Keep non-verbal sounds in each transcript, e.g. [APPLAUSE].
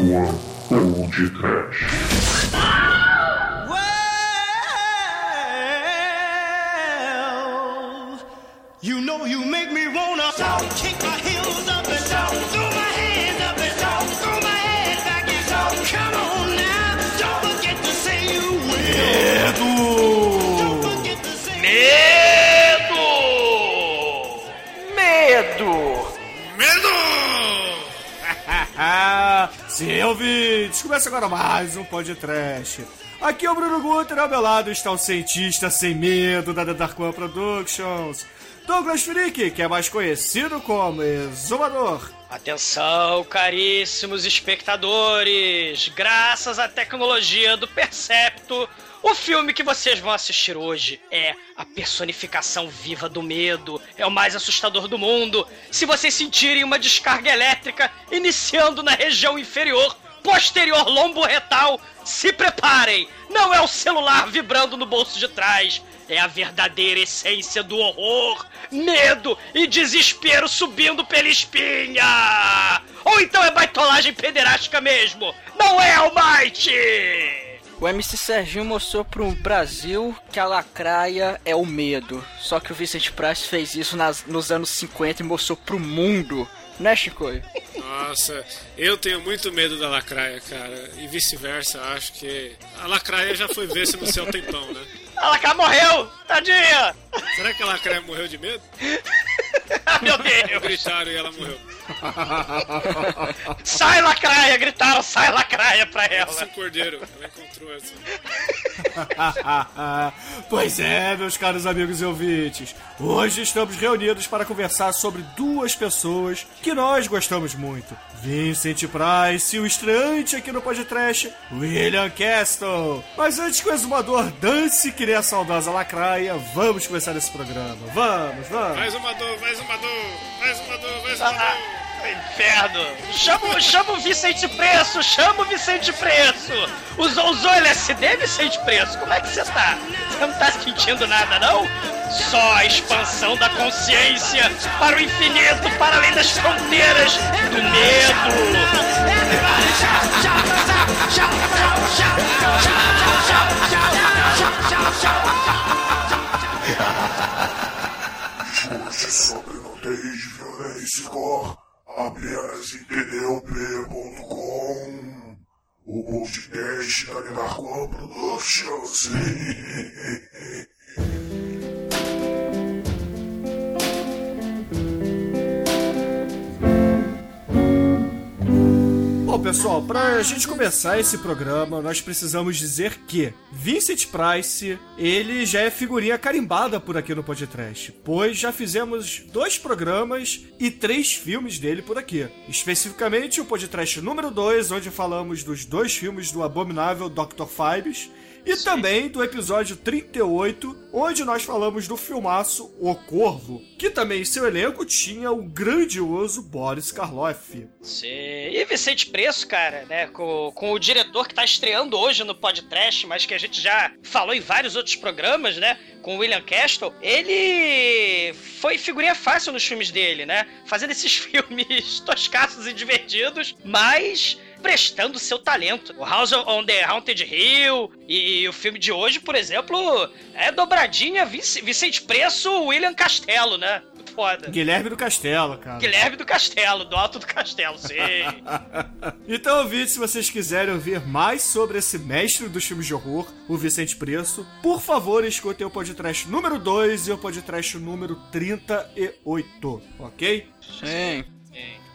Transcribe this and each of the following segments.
Ou Trash. Well, you know you make me wanna kick ouvintes, começa agora mais um podcast. Aqui é o Bruno Guter, ao meu lado está o cientista sem medo da The Dark One Productions, Douglas Freak, que é mais conhecido como Exumador. Atenção, caríssimos espectadores! Graças à tecnologia do Percepto, o filme que vocês vão assistir hoje é a personificação viva do medo. É o mais assustador do mundo. Se vocês sentirem uma descarga elétrica iniciando na região inferior, posterior lombo retal, se preparem! Não é o celular vibrando no bolso de trás. É a verdadeira essência do horror, medo e desespero subindo pela espinha! Ou então é baitolagem pederástica mesmo! Não é, Almighty! O MC Serginho mostrou pro Brasil que a lacraia é o medo. Só que o Vicente Price fez isso nas- nos anos 50 e mostrou pro mundo. Né, Chicoio? Nossa, eu tenho muito medo da lacraia, cara. E vice-versa, acho que a lacraia já foi ver se no céu tem pão, né? A lacraia morreu! Tadinha! Será que a lacraia morreu de medo? [LAUGHS] Ah, meu Deus! Gritaram e ela morreu. [LAUGHS] Sai lacraia! Gritaram, sai lacraia pra Esse ela! cordeiro, ela encontrou essa. [LAUGHS] pois é, meus caros amigos e ouvintes. Hoje estamos reunidos para conversar sobre duas pessoas que nós gostamos muito. Vincent Price e o estreante aqui no podcast, William Castle. Mas antes que o exumador dance que nem a saudosa lacraia, vamos começar esse programa. Vamos, vamos. Mais uma dor, mais uma dor, mais uma dor, mais uma Ah, dor. inferno! Chama, chama o Vicente Preço! Chama o Vicente Preço! Usou, usou LSD, Vicente Preço? Como é que você tá? Você não tá sentindo nada, não? Só a expansão da consciência para o infinito, para além das fronteiras do medo! Chute sobre nudez, violência cor. Apenas em tdop.com. O podcast da Darkwan Productions. Bom, pessoal, pra gente começar esse programa, nós precisamos dizer que Vincent Price, ele já é figurinha carimbada por aqui no podcast, pois já fizemos dois programas e três filmes dele por aqui. Especificamente o podcast número 2, onde falamos dos dois filmes do abominável Dr. Fibes, e também do episódio 38, onde nós falamos do filmaço O Corvo, que também em seu elenco tinha o grandioso Boris Karloff. Sim. E Vicente Preço, cara, né? Com, com o diretor que tá estreando hoje no podcast, mas que a gente já falou em vários outros programas, né? Com o William Castle, ele foi figurinha fácil nos filmes dele, né? Fazendo esses [LAUGHS] filmes toscaços e divertidos, mas prestando seu talento. O House on the Haunted Hill e, o filme de hoje, por exemplo, é dobradinha Vic- Vicente Preço, William Castelo, né? Muito foda. Guilherme do Castelo, cara. Guilherme do Castelo, do Alto do Castelo, sim. [LAUGHS] então, ouvintes, se vocês quiserem ouvir mais sobre esse mestre dos filmes de horror, o Vicente Preço, por favor, escutem o podcast número 2 e o podcast número 38, ok? Sim.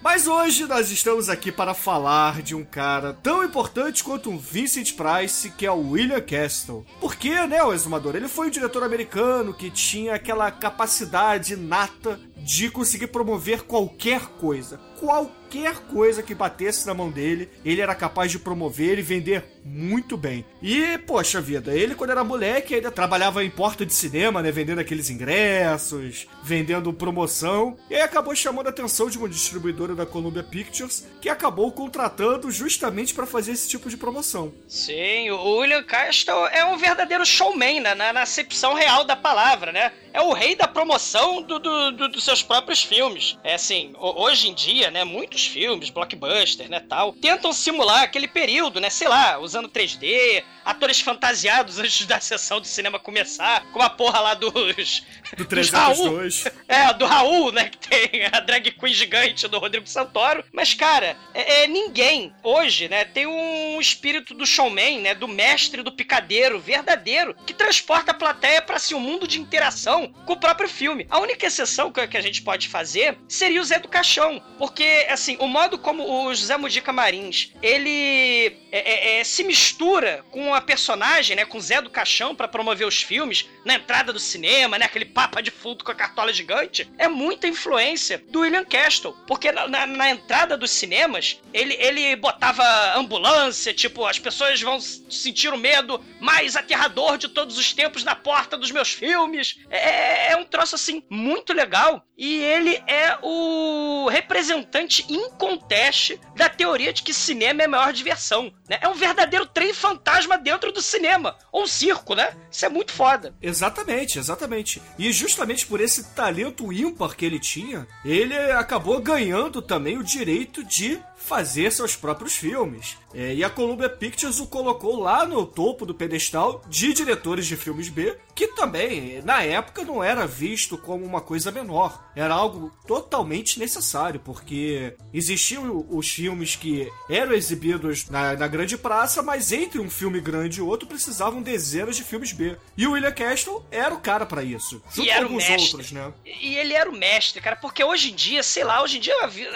Mas hoje nós estamos aqui para falar de um cara tão importante quanto um Vincent Price, que é o William Castle. Porque, né, o exumador, ele foi um diretor americano que tinha aquela capacidade nata de conseguir promover qualquer coisa. Qualquer coisa que batesse na mão dele, ele era capaz de promover e vender muito bem. E, poxa vida, ele quando era moleque ainda trabalhava em porta de cinema, né, vendendo aqueles ingressos, vendendo promoção, e aí acabou chamando a atenção de uma distribuidora da Columbia Pictures, que acabou contratando justamente para fazer esse tipo de promoção. Sim, o William Castle é um verdadeiro showman, né? na, na acepção real da palavra, né? É o rei da promoção do, do, do, dos seus próprios filmes. É assim, hoje em dia, né, muitos filmes, blockbuster, né, tal, tentam simular aquele período, né, sei lá, usando 3D, atores fantasiados antes da sessão do cinema começar, como a porra lá dos... Do dos 302. Raul. É, do Raul, né, que tem a drag queen gigante do Rodrigo Santoro. Mas, cara, é, é ninguém hoje, né, tem um espírito do showman, né, do mestre do picadeiro verdadeiro, que transporta a plateia para assim, um mundo de interação com o próprio filme. A única exceção que, que a gente pode fazer seria o Zé do Caixão, porque, assim, o modo como o José Mudica Marins, ele é, é, é, se mistura com a personagem, né, com Zé do Caixão para promover os filmes, na entrada do cinema, né, aquele papa de fundo com a cartola gigante, é muita influência do William Castle, porque na, na, na entrada dos cinemas, ele, ele botava ambulância, tipo, as pessoas vão sentir o medo mais aterrador de todos os tempos na porta dos meus filmes. É, é um troço, assim, muito legal. E ele é o representante inconteste da teoria de que cinema é a maior diversão. Né? É um verdadeiro trem fantasma dentro do cinema. Ou um circo, né? Isso é muito foda. Exatamente, exatamente. E justamente por esse talento ímpar que ele tinha, ele acabou ganhando também o direito de fazer seus próprios filmes. É, e a Columbia Pictures o colocou lá no topo do pedestal de diretores de filmes B, que também, na época, não era visto como uma coisa menor. Era algo totalmente necessário, porque existiam os filmes que eram exibidos na, na grande praça, mas entre um filme grande e outro precisavam dezenas de filmes B. E o William Castle era o cara para isso. Junto E era com alguns outros, né? E ele era o mestre, cara, porque hoje em dia, sei lá, hoje em dia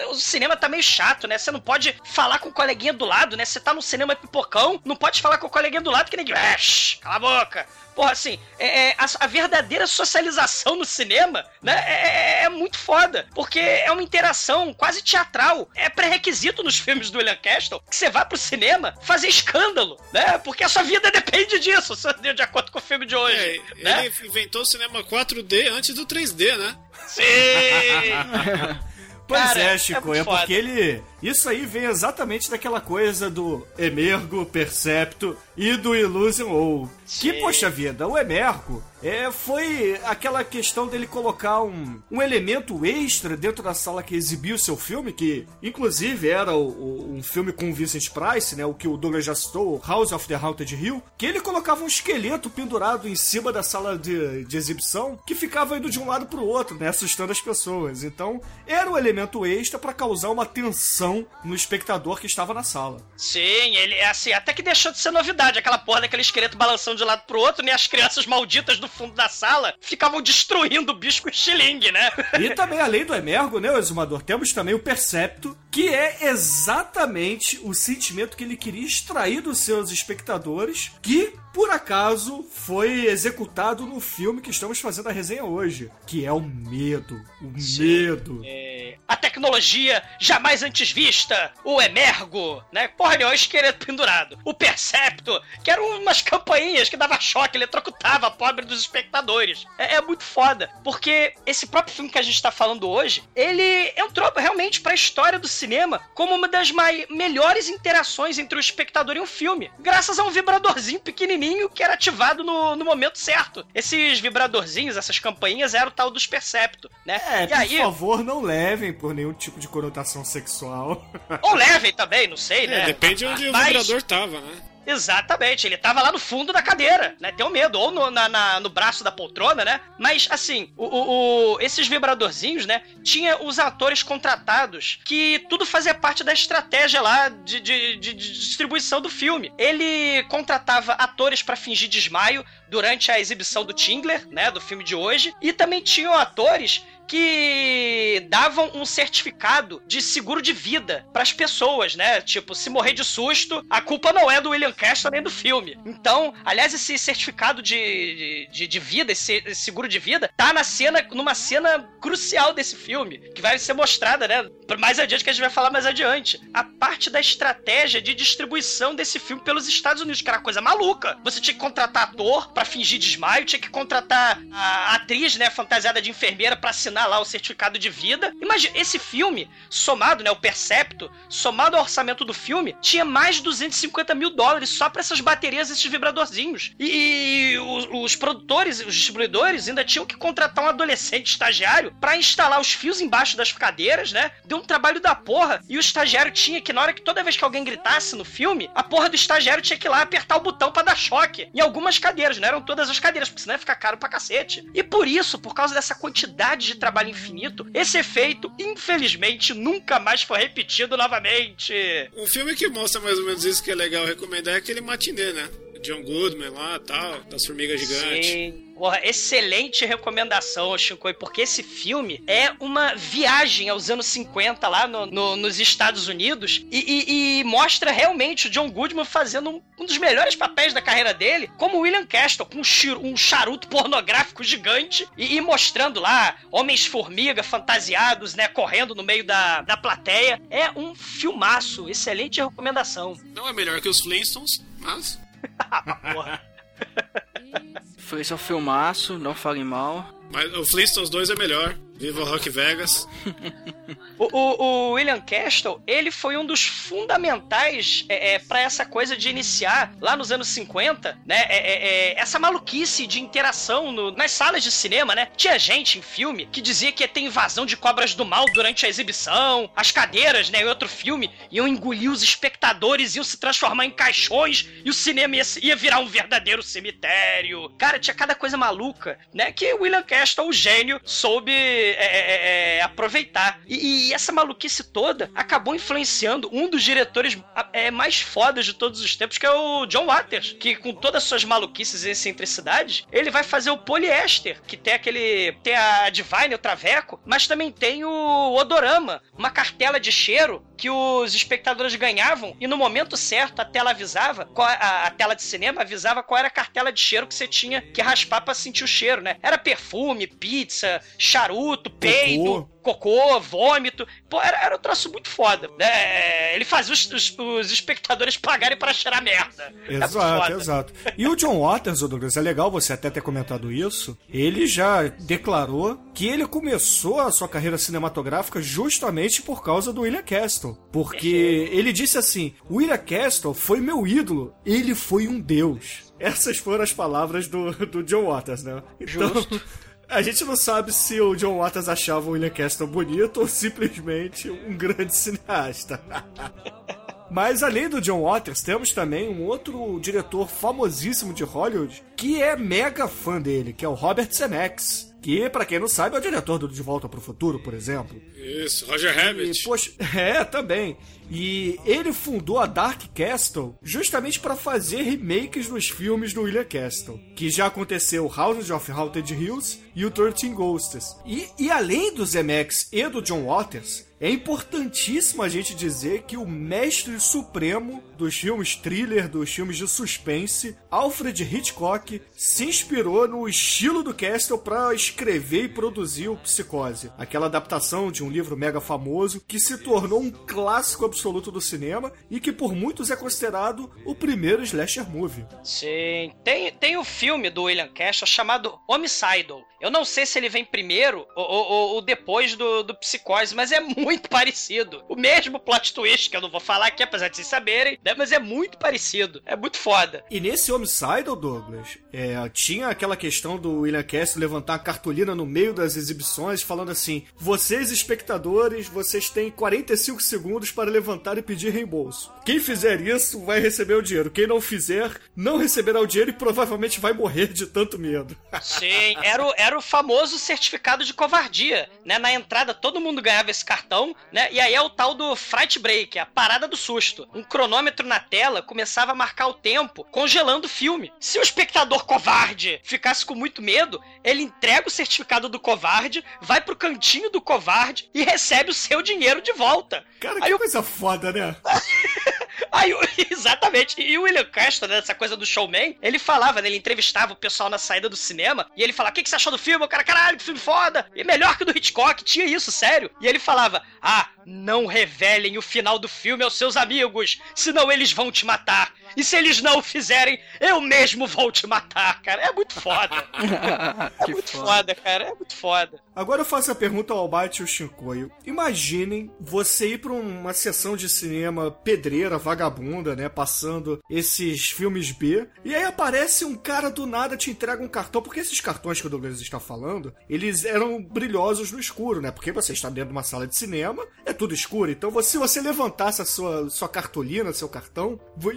o cinema tá meio chato, né? Você não pode falar com o coleguinha do lado, né? Você tá no cinema pipocão, não pode falar com o coleguinha do lado que ninguém. "Ah, shh, Cala a boca! Porra, assim, é, é, a, a verdadeira socialização no cinema, né? É, é- é muito foda. Porque é uma interação quase teatral. É pré-requisito nos filmes do William Castle que você vá pro cinema fazer escândalo, né? Porque a sua vida [LAUGHS] depende disso, de acordo com o filme de hoje. É, né? ele inventou o cinema 4D antes do 3D, né? Sim! [LAUGHS] Pois Cara, é, é Chico, muito é, porque ele. Isso aí vem exatamente daquela coisa do Emergo, Percepto e do Illusion ou Que, poxa vida, o Emergo é, foi aquela questão dele colocar um, um elemento extra dentro da sala que exibiu o seu filme, que inclusive era o- o- um filme com o Vincent Price, né? O que o Douglas já citou, o House of the Haunted Hill, que ele colocava um esqueleto pendurado em cima da sala de, de exibição que ficava indo de um lado pro outro, né? Assustando as pessoas. Então, era um elemento extra pra causar uma tensão no espectador que estava na sala. Sim, ele é assim, até que deixou de ser novidade, aquela porra daquele esqueleto balançando de um lado pro outro, né? As crianças malditas do fundo da sala ficavam destruindo o bicho com estilingue, né? E também, além do Emergo, né, o Exumador, temos também o Percepto, que é exatamente o sentimento que ele queria extrair dos seus espectadores, que, por acaso, foi executado no filme que estamos fazendo a resenha hoje, que é o medo. O medo. É, a tecnologia jamais antes vista, o Emergo, né? Porra, o esqueleto pendurado. O Percepto, que eram umas campainhas que dava choque, eletrocutava a pobre dos espectadores. É, é muito foda, porque esse próprio filme que a gente tá falando hoje, ele entrou realmente pra história do cinema como uma das melhores interações entre o espectador e um filme, graças a um vibradorzinho pequenininho que era ativado no, no momento certo. Esses vibradorzinhos, essas campainhas, eram o tal dos Percepto, né? É, e por aí, favor, não levem por nenhum tipo de conotação sexual. ou levem também, não sei, né? É, depende onde Mas- o vibrador tava, né? Exatamente, ele tava lá no fundo da cadeira, né? Tem o medo, ou no, na- na- no braço da poltrona, né? Mas, assim, o, o- o- esses vibradorzinhos, né? Tinha os atores contratados que tudo fazia parte da estratégia lá de, de- de- de distribuição do filme. Ele contratava atores pra fingir desmaio durante a exibição do Tingler, né? Do filme de hoje. E também tinham atores que davam um certificado de seguro de vida pras pessoas, né? Tipo, se morrer de susto, a culpa não é do William Castle nem do filme. Então, aliás, esse certificado de, de, de vida, esse, esse seguro de vida, tá na cena, numa cena crucial desse filme, que vai ser mostrada, né? Mais adiante, que a gente vai falar mais adiante. A parte da estratégia de distribuição desse filme pelos Estados Unidos, que era coisa maluca. Você tinha que contratar ator pra fingir desmaio, tinha que contratar a atriz, né, fantasiada de enfermeira pra assinar assinar lá o certificado de vida. Imagina, esse filme, somado, né, o Percepto, somado ao orçamento do filme, tinha mais de 250 mil dólares só pra essas baterias, esses vibradorzinhos. E, e os, os produtores, os distribuidores ainda tinham que contratar um adolescente estagiário pra instalar os fios embaixo das cadeiras, né? Deu um trabalho da porra. E o estagiário tinha que, na hora que toda vez que alguém gritasse no filme, a porra do estagiário tinha que ir lá apertar o botão pra dar choque. Em algumas cadeiras, não eram todas as cadeiras, porque senão ia ficar caro pra cacete. E por isso, por causa dessa quantidade de trabalho infinito, esse efeito, infelizmente, nunca mais foi repetido novamente. Um filme que mostra mais ou menos isso que é legal recomendar é aquele matinê, né? John Goodman lá tal, das formigas gigantes. Sim. Porra, excelente recomendação, Shinkoi, porque esse filme é uma viagem aos anos 50 lá no, no- nos Estados Unidos e, e- e mostra realmente o John Goodman fazendo um, um dos melhores papéis da carreira dele, como William Castle, com um, um charuto pornográfico gigante e, e mostrando lá homens-formiga fantasiados, né, correndo no meio da, da plateia. É um filmaço, excelente recomendação. Não é melhor que os Flintstones, mas. [LAUGHS] Foi um filmaço, não falem mal. Mas o Flintstones 2 é melhor. Viva o Rock Vegas. [LAUGHS] O, o- o William Castle, ele foi um dos fundamentais é, para essa coisa de iniciar, lá nos anos 50, né? é, é, é, essa maluquice de interação no- nas salas de cinema, né? Tinha gente em filme que dizia que ia ter invasão de cobras do mal durante a exibição, as cadeiras, né? Em outro filme iam engolir os espectadores, iam se transformar em caixões e o cinema ia, ia virar um verdadeiro cemitério. Cara, tinha cada coisa maluca, né? Que o William Castle, o gênio, soube é, é, é, aproveitar. E, e essa maluquice toda acabou influenciando um dos diretores é, mais fodas de todos os tempos, que é o John Waters, que com todas as suas maluquices e excentricidades, ele vai fazer o Polyester, que tem aquele. tem a Divine, o Traveco, mas também tem o Odorama, uma cartela de cheiro que os espectadores ganhavam e no momento certo a tela avisava, qual- a, a tela de cinema avisava qual era a cartela de cheiro que você tinha que raspar pra sentir o cheiro, né? Era perfume, pizza, charuto, peido, cocô, vômito. Pô, era, era um troço muito foda. né? Ele fazia os, os- os espectadores pagarem pra cheirar merda. Exato, exato. E o John Waters, Douglas, é legal você até ter comentado isso. Ele já declarou que ele começou a sua carreira cinematográfica justamente por causa do William Castle. Porque ele disse assim: William Castle foi meu ídolo, ele foi um deus. Essas foram as palavras do, do John Waters, né? Então, Justo. [LAUGHS] a gente não sabe se o John Waters achava o William Castle bonito ou simplesmente um grande cineasta. [LAUGHS] Mas além do John Waters, temos também um outro diretor famosíssimo de Hollywood que é mega fã dele, que é o Robert Zemeckis. Que, pra quem não sabe, é o diretor do De Volta pro Futuro, por exemplo. Isso, Roger E, Rabbit. poxa, [LAUGHS] é, também. E ele fundou a Dark Castle justamente para fazer remakes dos filmes do William Castle, que já aconteceu House of Haunted Hills e o 13 Ghosts. E, e além do Zemeckis e do John Waters, é importantíssimo a gente dizer que o mestre supremo dos filmes thriller, dos filmes de suspense, Alfred Hitchcock, se inspirou no estilo do Castle para escrever e produzir o Psicose, aquela adaptação de um livro mega famoso que se tornou um clássico absoluto do cinema e que por muitos é considerado o primeiro slasher movie. Sim. Tem, tem o filme do William Castle chamado Homicidal. Eu não sei se ele vem primeiro ou, ou- ou- depois do, do Psicose, mas é muito parecido. O mesmo plot twist, que eu não vou falar aqui, apesar de vocês saberem, né? mas é muito parecido. É muito foda. E nesse Homicidal, Douglas, é, tinha aquela questão do William Castle levantar a cartolina no meio das exibições, falando assim: vocês, espectadores, vocês têm 45 segundos para levantar e pedir reembolso. Quem fizer isso vai receber o dinheiro. Quem não fizer, não receberá o dinheiro e provavelmente vai morrer de tanto medo. Sim, era o, era o famoso certificado de covardia, né? Na entrada todo mundo ganhava esse cartão, né? E aí é o tal do Fright Break, a parada do susto. Um cronômetro na tela começava a marcar o tempo, congelando o filme. Se o espectador covarde ficasse com muito medo, ele entrega o certificado do covarde, vai pro cantinho do covarde e recebe o seu dinheiro de volta. Cara, Aí que o coisa foda, né? [LAUGHS] Aí, [LAUGHS] exatamente. E o William Castle, né, essa coisa do showman, ele falava, né, ele entrevistava o pessoal na saída do cinema, e ele falava, o que, que você achou do filme? O cara, caralho, que filme foda! E melhor que o do Hitchcock, tinha isso, sério. E ele falava, ah, não revelem o final do filme aos seus amigos, senão eles vão te matar. E se eles não o fizerem, eu mesmo vou te matar, cara. É muito foda. [LAUGHS] É muito foda. foda, cara. É muito foda. Agora eu faço a pergunta ao Albate e ao Shinkoio. Imaginem você ir pra uma sessão de cinema pedreira, vagabunda, né? Passando esses filmes B. E aí aparece um cara do nada, te entrega um cartão. Porque esses cartões que o Douglas está falando, eles eram brilhosos no escuro, né? Porque você está dentro de uma sala de cinema, é tudo escuro. Então você, se você levantasse a sua, sua cartolina, seu cartão, vo-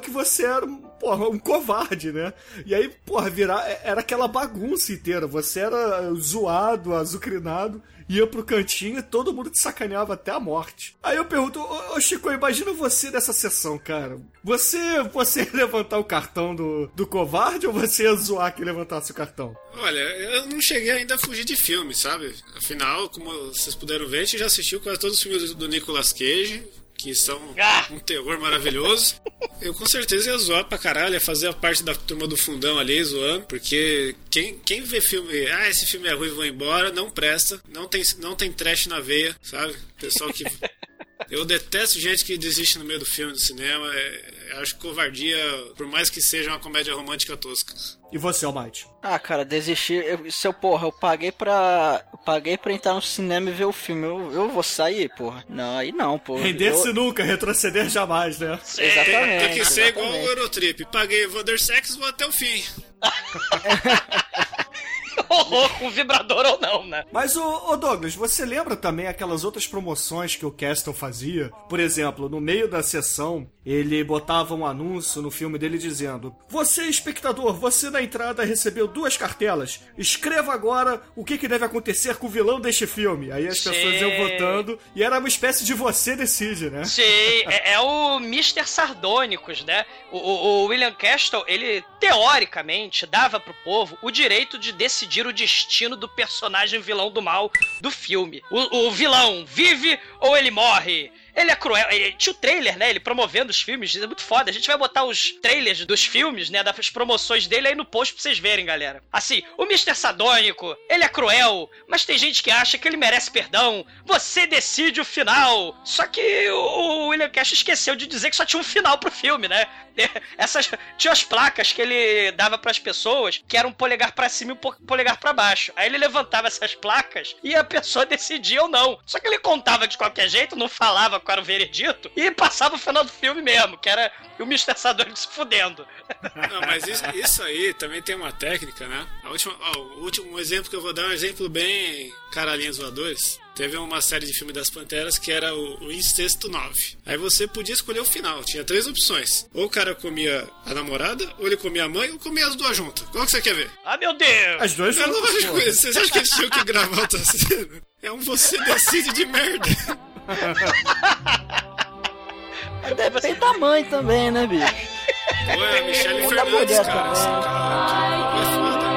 que você era um, porra, um covarde, né? E aí, porra, virar, era aquela bagunça inteira. Você era zoado, azucrinado, ia pro cantinho e todo mundo te sacaneava até a morte. Aí eu pergunto, ô, ô Chico, imagina você nessa sessão, cara. Você, você levantar o cartão do, do covarde ou você ia zoar que levantasse o cartão? Olha, eu não cheguei ainda a fugir de filme, sabe? Afinal, como vocês puderam ver, a gente já assistiu quase todos os filmes do Nicolas Cage, que são Ah! um terror maravilhoso. Eu com certeza ia zoar pra caralho, ia fazer a parte da turma do fundão ali zoando, porque quem, quem vê filme, ah, esse filme é ruim, vou embora, não presta, não tem, não tem trash na veia, sabe? Pessoal que. Eu detesto gente que desiste no meio do filme do cinema. é- eu acho covardia, por mais que seja uma comédia romântica tosca. E você, Almighty? Ah, cara, desistir. Eu, se eu, porra, eu paguei pra. Eu paguei pra entrar no cinema e ver o filme. Eu, eu vou sair, porra. Não, aí não, porra. Render-se Eu- nunca, retroceder jamais, né? Exatamente. Tem que ser igual o exatamente. Eurotrip. Paguei o Vandersex, vou até o fim. [LAUGHS] [LAUGHS] Com vibrador ou não, né? Mas, ô, ô Douglas, você lembra também aquelas outras promoções que o Caston fazia? Por exemplo, no meio da sessão, ele botava um anúncio no filme dele dizendo: Você, espectador, você na entrada recebeu duas cartelas. Escreva agora o que, que deve acontecer com o vilão deste filme. Aí as pessoas iam votando e era uma espécie de você decide, né? Sim, [LAUGHS] é, é o Mr. Sardônicos, né? O, o- o William Castle, ele teoricamente dava pro povo o direito de decidir o destino do personagem vilão do mal do filme. O, o vilão vive ou ele morre? Ele é cruel. Ele, tinha o trailer, né? Ele promovendo os filmes. É muito foda. A gente vai botar os trailers dos filmes, né? Das promoções dele aí no post pra vocês verem, galera. Assim, o Mr. Sadônico, ele é cruel, mas tem gente que acha que ele merece perdão. Você decide o final. Só que o William Cash esqueceu de dizer que só tinha um final pro filme, né? [LAUGHS] Essas tinha as placas que ele dava pras pessoas, que era um polegar pra cima e um po- polegar pra baixo. Aí ele levantava essas placas e a pessoa [LAUGHS] decidia ou não. Só que ele contava de qualquer jeito, não falava qual era o veredito e passava o final do filme mesmo, que era o Mr. Sadônico se fudendo. Não, mas isso, isso aí também tem uma técnica, né? A última, ó, o último exemplo que eu vou dar é um exemplo bem caralhinhos voadores. Teve uma série de filme das Panteras que era o, o Incesto 9. Aí você podia escolher o final. Tinha três opções. Ou o cara comia a namorada, ou ele comia a mãe, ou comia as duas juntas. Qual que você quer ver? Ah, meu Deus! As duas É lógico, vocês acham que eles tinham que gravar outra cena? É um você decide de merda. Depende da mãe também, né, bicho? Pô, é a Michelle Fernandes, mulher cara. Esse também. cara é foda.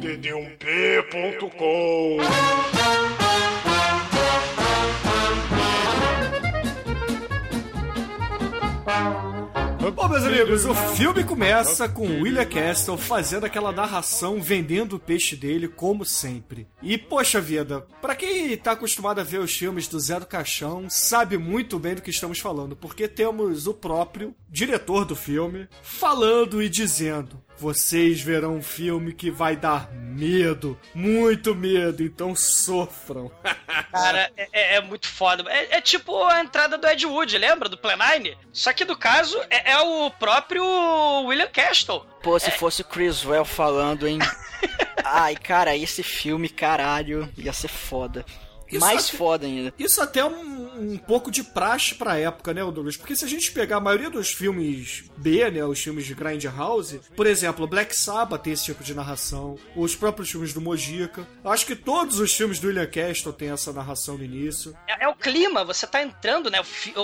dd1p.com Bom, meus amigos, o filme começa com William Castle fazendo aquela narração, vendendo o peixe dele, como sempre. E, poxa vida, pra quem tá acostumado a ver os filmes do Zé do Caixão, sabe muito bem do que estamos falando, porque temos o próprio diretor do filme falando e dizendo: Vocês verão um filme que vai dar medo, muito medo, então sofram. [LAUGHS] Cara, é, é- é muito foda. É, é tipo a entrada do Ed Wood, lembra? Do Plenine? Só que no caso é, é o próprio William Castle. Pô, se fosse o Chris Well falando, hein? [LAUGHS] Ai, cara, esse filme, caralho, ia ser foda. Isso Mais até- foda ainda. Isso até é um, um pouco de praxe pra época, né, Douglas? Porque se a gente pegar a maioria dos filmes B, né, os filmes de Grindhouse, por exemplo, Black Sabbath tem esse tipo de narração, os próprios filmes do Mojica, acho que todos os filmes do William Castle têm essa narração no início. É, é o clima, você tá entrando, né?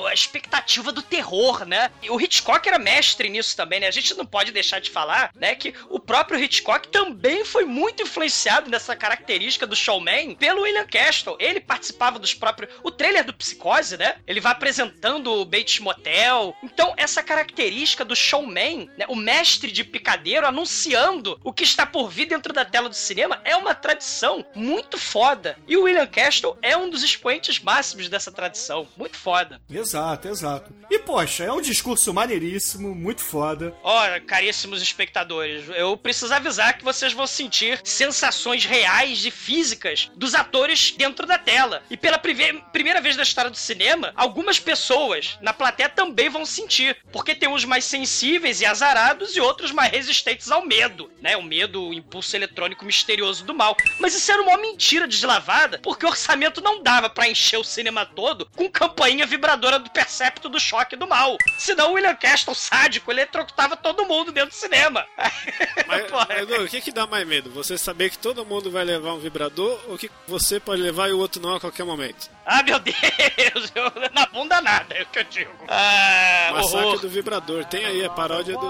A expectativa do terror, né? E o Hitchcock era mestre nisso também, né? A gente não pode deixar de falar, né? Que o próprio Hitchcock também foi muito influenciado nessa característica do showman pelo William Castle. Ele ele participava dos próprios. O trailer do Psicose, né? Ele vai apresentando o Bates Motel. Então, essa característica do showman, né? o mestre de picadeiro anunciando o que está por vir dentro da tela do cinema, é uma tradição muito foda. E o William Castle é um dos expoentes máximos dessa tradição. Muito foda. Exato, exato. E poxa, é um discurso maneiríssimo, muito foda. Ora, caríssimos espectadores, eu preciso avisar que vocês vão sentir sensações reais e físicas dos atores dentro da tela. E pela primeira vez na história do cinema, algumas pessoas na plateia também vão sentir. Porque tem uns mais sensíveis e azarados e outros mais resistentes ao medo, né? O medo, o impulso eletrônico misterioso do mal. Mas isso era uma mentira deslavada, porque o orçamento não dava pra encher o cinema todo com campainha vibradora do percepto do choque do mal. Senão o William Castle, sádico, ele eletrocutava todo mundo dentro do cinema. [LAUGHS] Mas, mas, o que, que dá mais medo? Você saber que todo mundo vai levar um vibrador ou que você pode levar e o outro não a qualquer momento? Ah, meu [LAUGHS] Deus! Eu, na bunda nada, é o que eu digo. Ah, Massacre horror. do vibrador. Tem aí a paródia do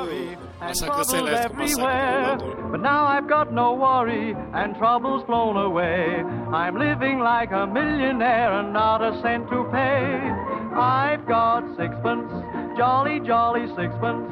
Massacre da Celeste, Massacre do everywhere. vibrador. But now I've got no worry and trouble's flown away. I'm living like a millionaire and not a cent to pay. I've got sixpence, jolly, jolly sixpence.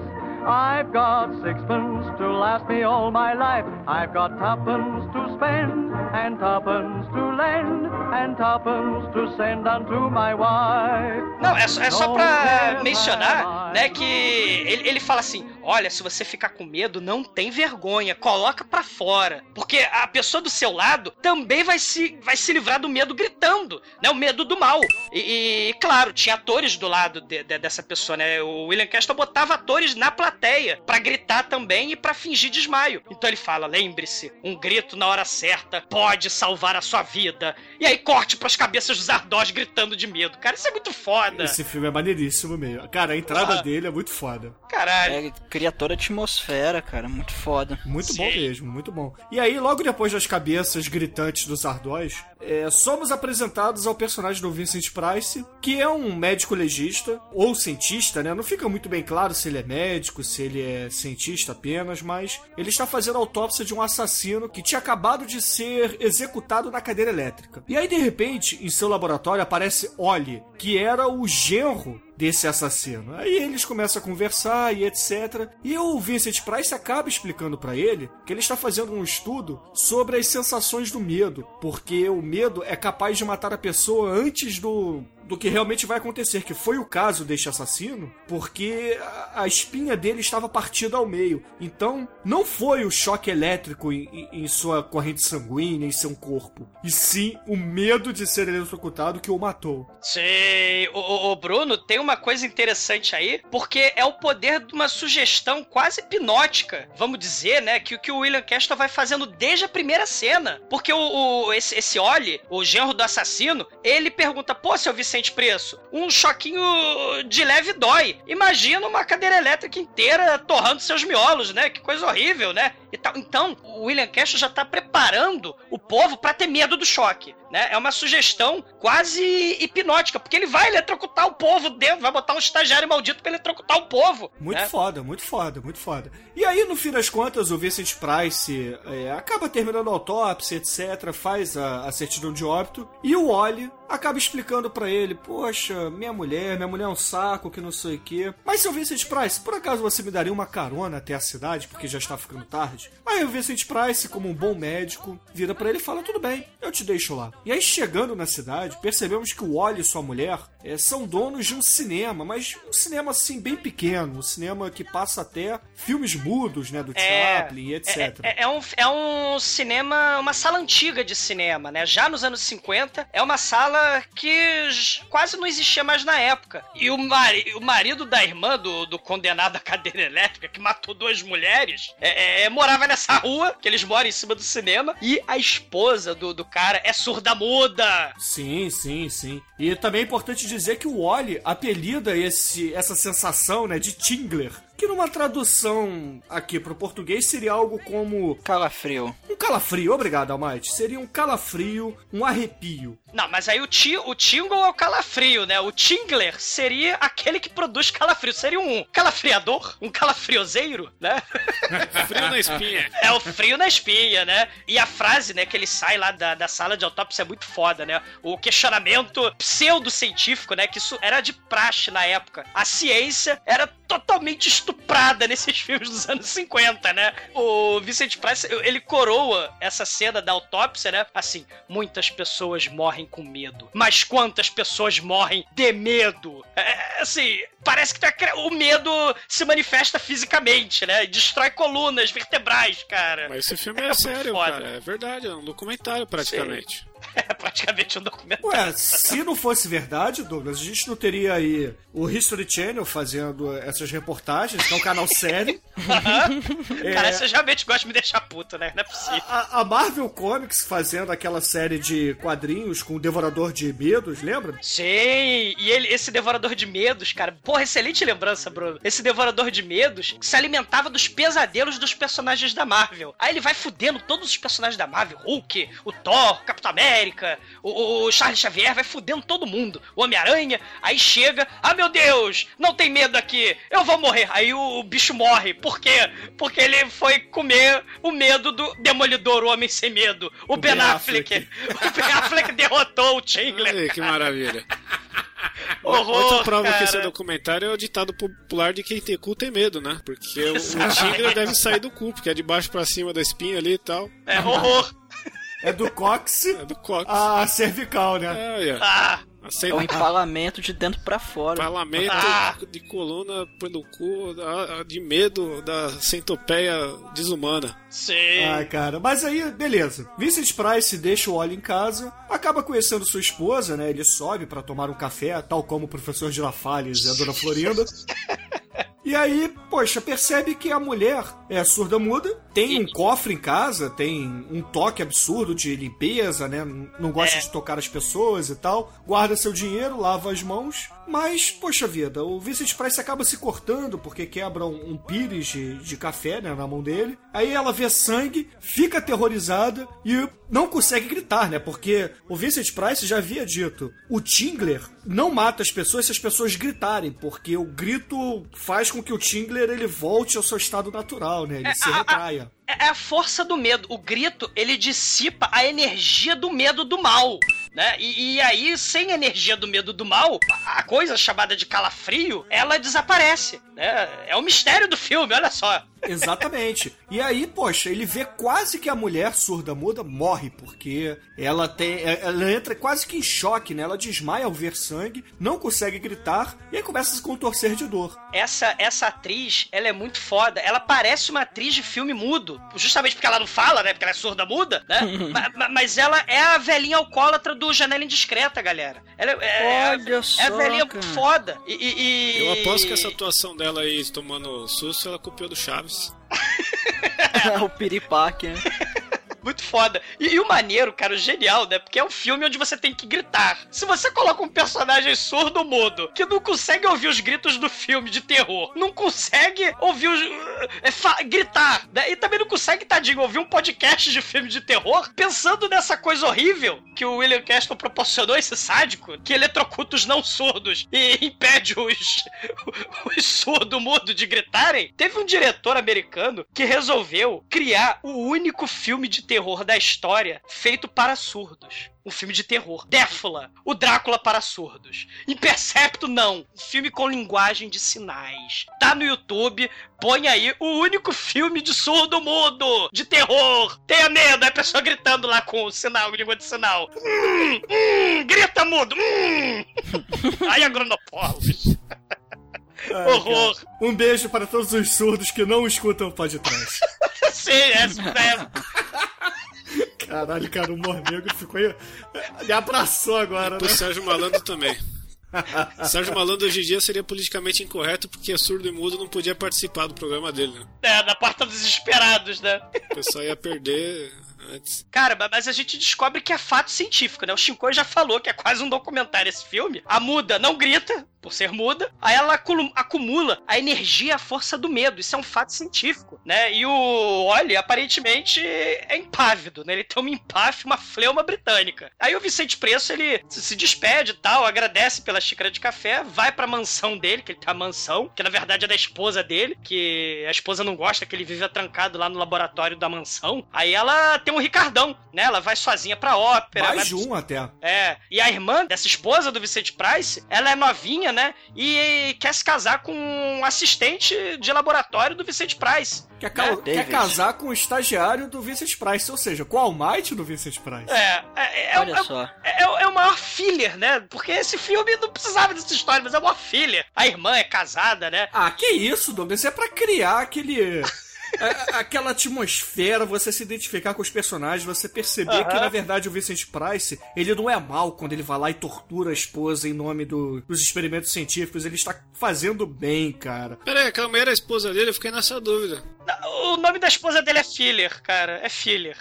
I've got sixpence to last me all my life. I've got tuppence to spend and tuppence to lend and tuppence to send unto my wife. Não, é, só- é só pra mencionar, né, que ele, ele fala assim: olha, se você ficar com medo, não tem vergonha, coloca pra fora. Porque a pessoa do seu lado também vai se, vai se livrar do medo gritando, né? O medo do mal. E, e, claro, tinha atores do lado de- de- dessa pessoa, né? O William Castle botava atores na plateia pra gritar também e pra fingir desmaio. Então ele fala: lembre-se, um grito na hora certa pode salvar a sua vida. E aí corte pras cabeças dos ardós gritando de medo. Cara, isso é muito foda. Esse filme é maneiríssimo mesmo. Cara, a entrada Porra. dele é muito foda. Caralho. É, cria toda a atmosfera, cara. Muito foda. Muito Sim. bom mesmo, muito bom. E aí, logo depois das cabeças gritantes dos Ardós, é, somos apresentados ao personagem do Vincent Price, que é um médico legista, ou cientista, né? Não fica muito bem claro se ele é médico, se ele é cientista apenas, mas ele está fazendo a autópsia de um assassino que tinha acabado de ser executado na cadeira elétrica. E aí, de repente, em seu laboratório aparece Ollie, que era o genro desse assassino. Aí eles começam a conversar e etc. E o Vincent Price acaba explicando pra ele que ele está fazendo um estudo sobre as sensações do medo, porque o medo é capaz de matar a pessoa antes do do que realmente vai acontecer, que foi o caso deste assassino, porque a, a espinha dele estava partida ao meio. Então, não foi o choque elétrico em, em- em sua corrente sanguínea, em seu corpo, e sim o medo de ser eletrocutado que o matou. Sei. O, o- Bruno tem uma coisa interessante aí, porque é o poder de uma sugestão quase hipnótica, vamos dizer, né? Que, o que o William Castle vai fazendo desde a primeira cena. Porque o, o- esse, esse Oli, o genro do assassino, ele pergunta: pô, seu Vicente Preço, um choquinho de leve dói. Imagina uma cadeira elétrica inteira torrando seus miolos, né? Que coisa horrível, né? E tal. Então, o William Castle já tá preparando o povo pra ter medo do choque, né? É uma sugestão quase hipnótica, porque ele vai eletrocutar o povo dentro, vai botar um estagiário maldito pra eletrocutar o povo. Muito né? foda, muito foda, muito foda. E aí, no fim das contas, o Vincent Price é, acaba terminando a autópsia, etc., faz a, a certidão de óbito, e o Oli acaba explicando pra ele, poxa, minha mulher, minha mulher é um saco, que não sei o quê. Mas, seu Vincent Price, por acaso você me daria uma carona até a cidade, porque já está ficando tarde? Aí o Vincent Price, como um bom médico, vira pra ele e fala, tudo bem, eu te deixo lá. E aí, chegando na cidade, percebemos que o Oli e sua mulher é, são donos de um cinema, mas um cinema, assim, bem pequeno, um cinema que passa até filmes mudos, né, do Chaplin e etc. É, é- é um, é um cinema, uma sala antiga de cinema, né? Já nos anos 50, é uma sala que quase não existia mais na época. E o, mari- o marido da irmã do, do condenado à cadeira elétrica, que matou duas mulheres, é- é- morava nessa rua, que eles moram em cima do cinema, e a esposa do, do cara é surda-muda. Sim, sim, sim. E também é importante dizer que o Oli apelida esse, essa sensação, né, de Tingler, que numa tradução aqui pro português seria algo como Calafrio. um calafrio. Obrigado, Almighty. Seria um calafrio, um arrepio. Não, mas aí o, ti, o Tingle é o calafrio, né? O Tingler seria aquele que produz calafrio. Seria um calafriador? Um calafriozeiro, né? [LAUGHS] Frio na espinha. É o frio na espinha, né? E a frase, né, que ele sai lá da, da sala de autópsia é muito foda, né? O questionamento pseudocientífico, né? Que isso era de praxe na época. A ciência era totalmente estuprada nesses [LAUGHS] filmes dos anos 50, né? O Vincent Price, ele coroa essa cena da autópsia, né? Assim, muitas pessoas morrem com medo. Mas quantas pessoas morrem de medo? É, assim, parece que tu é cre- o medo se manifesta fisicamente, né? Destrói colunas vertebrais, cara. Mas esse filme é, muito sério, foda. cara. É verdade, é um documentário praticamente. [LAUGHS] É praticamente um documento. Ué, se não fosse verdade, Douglas, a gente não teria aí o History Channel fazendo essas reportagens, que é um canal [LAUGHS] sério. É. Cara, você realmente gosta de me deixar puto, né? Não é possível. A, a Marvel Comics fazendo aquela série de quadrinhos com o Devorador de Medos, lembra? Sim, e ele, esse devorador de medos, cara, porra, excelente lembrança, Bruno. Esse devorador de medos se alimentava dos pesadelos dos personagens da Marvel. Aí ele vai fudendo todos os personagens da Marvel: Hulk, o Thor, o Capitão América, o, o Charles Xavier, vai fudendo todo mundo. O Homem-Aranha, aí chega: Ah, meu Deus, não tem medo aqui, eu vou morrer. Aí o, o bicho morre. Por quê? Porque ele foi comer o medo do Demolidor, o Homem Sem Medo, o, Ben, Ben Affleck. [LAUGHS] O Ben Affleck derrotou o Chandler. Aí, que maravilha. [LAUGHS] Horror, Outra prova que cara. esse documentário é o ditado popular de quem tem cu tem medo, né? Porque o, [LAUGHS] o tigre deve sair do cu, porque é de baixo pra cima da espinha ali e tal. É horror. É do Cox É do cox. a cervical, né? É, olha. Ah, É Aceita um empalamento de dentro pra fora. parlamento Ah. de coluna pelo cu, de medo da centopeia desumana. sim. Ai, cara, mas aí, beleza. Vincent Price deixa o Oli em casa, acaba conhecendo sua esposa, né? Ele sobe pra tomar um café, tal como o professor Girafales e a dona Florinda. [LAUGHS] E aí, poxa, percebe que a mulher é surda-muda, tem um cofre em casa, tem um toque absurdo de limpeza, né? Não gosta É. de tocar as pessoas e tal. Guarda seu dinheiro, lava as mãos. Mas, poxa vida, o Vincent Price acaba se cortando porque quebra um, um pires de, de café né, na mão dele. Aí ela vê sangue, fica aterrorizada e não consegue gritar, né? Porque o Vincent Price já havia dito: o Tingler não mata as pessoas se as pessoas gritarem, porque o grito faz com que o Tingler ele volte ao seu estado natural, né? Ele se a- a- retraia. É é a força do medo. O grito, ele dissipa a energia do medo do mal. Né? E, e aí, sem energia do medo do mal, a coisa chamada de calafrio, ela desaparece. Né? É o mistério do filme, olha só. Exatamente. E aí, poxa, ele vê quase que a mulher surda-muda morre, porque ela tem. Ela entra quase que em choque, né? Ela desmaia ao ver sangue, não consegue gritar e aí começa a se contorcer de dor. Essa, essa atriz, ela é muito foda. Ela parece uma atriz de filme mudo. Justamente porque ela não fala, né? Porque ela é surda muda, né? [LAUGHS] Ma- ma- Mas ela é a velhinha alcoólatra do Janela Indiscreta, galera. Ela é, é, Olha é só, a velhinha cara. foda. E, e- e- Eu aposto que essa atuação dela aí tomando susto, ela copiou do Chaves. [LAUGHS] o piripaque, né? Muito foda. E, e o maneiro, cara, o genial, né? Porque é um filme onde você tem que gritar. Se você coloca um personagem surdo mudo que não consegue ouvir os gritos do filme de terror, não consegue ouvir os. é, gritar, né? E também não consegue, tadinho, ouvir um podcast de filme de terror, pensando nessa coisa horrível que o William Castle proporcionou, esse sádico, que eletrocuta os não surdos e [LAUGHS] impede os, os surdo-mudo de gritarem. Teve um diretor americano que resolveu criar o único filme de terror da história feito para surdos. Um filme de terror. Défula, o Drácula para surdos. Impercepto, não. Um filme com linguagem de sinais. Tá no YouTube, põe aí o único filme de surdo mudo, de terror. Tenha medo, aí a pessoa gritando lá com o sinal, língua de sinal. Hum, hum, grita mudo. Hum. [LAUGHS] Aí a Gronopólis. Ai, Horror. cara. Um beijo para todos os surdos que não escutam o podcast. [LAUGHS] Sim, é, é, [LAUGHS] Caralho, cara, o humor negro ficou. aí- Me abraçou agora, né? Pro Sérgio Malandro também. [LAUGHS] Sérgio Malandro hoje em dia seria politicamente incorreto porque surdo e mudo não podia participar do programa dele, né? é, na porta dos desesperados, né? O pessoal ia perder antes. Cara, ma- mas a gente descobre que é fato científico, né? O Shinkoi já falou que é quase um documentário esse filme. A muda não grita, por ser muda, aí ela acumula a energia e a força do medo. Isso é um fato científico, né? E o Oli, aparentemente, é impávido, né? Ele tem uma empáfia, uma fleuma britânica. Aí o Vicente Preço, ele se despede e tal, agradece pela xícara de café, vai pra mansão dele, que ele tem a mansão, que na verdade é da esposa dele, que a esposa não gosta que ele vive trancado lá no laboratório da mansão. Aí ela tem um Ricardão, né? Ela vai sozinha pra ópera. vai Mais de um até. é, e a irmã dessa esposa do Vicente Price, ela é novinha, né? E quer se casar com um assistente de laboratório do Vicente Price. Quer, ca- quer David. casar com o estagiário do Vincent Price, ou seja, com o Almighty do Vincent Price. É, é, é, Olha é, só. é, é o maior filler, né? Porque esse filme não precisava dessa história, mas é o maior filler. A irmã é casada, né? Ah, que isso, Douglas? Isso é pra criar aquele. [LAUGHS] a- a- aquela atmosfera, você se identificar com os personagens, você perceber que, na verdade, o Vincent Price, ele não é mal quando ele vai lá e tortura a esposa em nome do- dos experimentos científicos. Ele está fazendo bem, cara. Pera aí, aquela mulher era a esposa dele, eu fiquei nessa dúvida. O nome da esposa dele é Filler, cara. É Filler.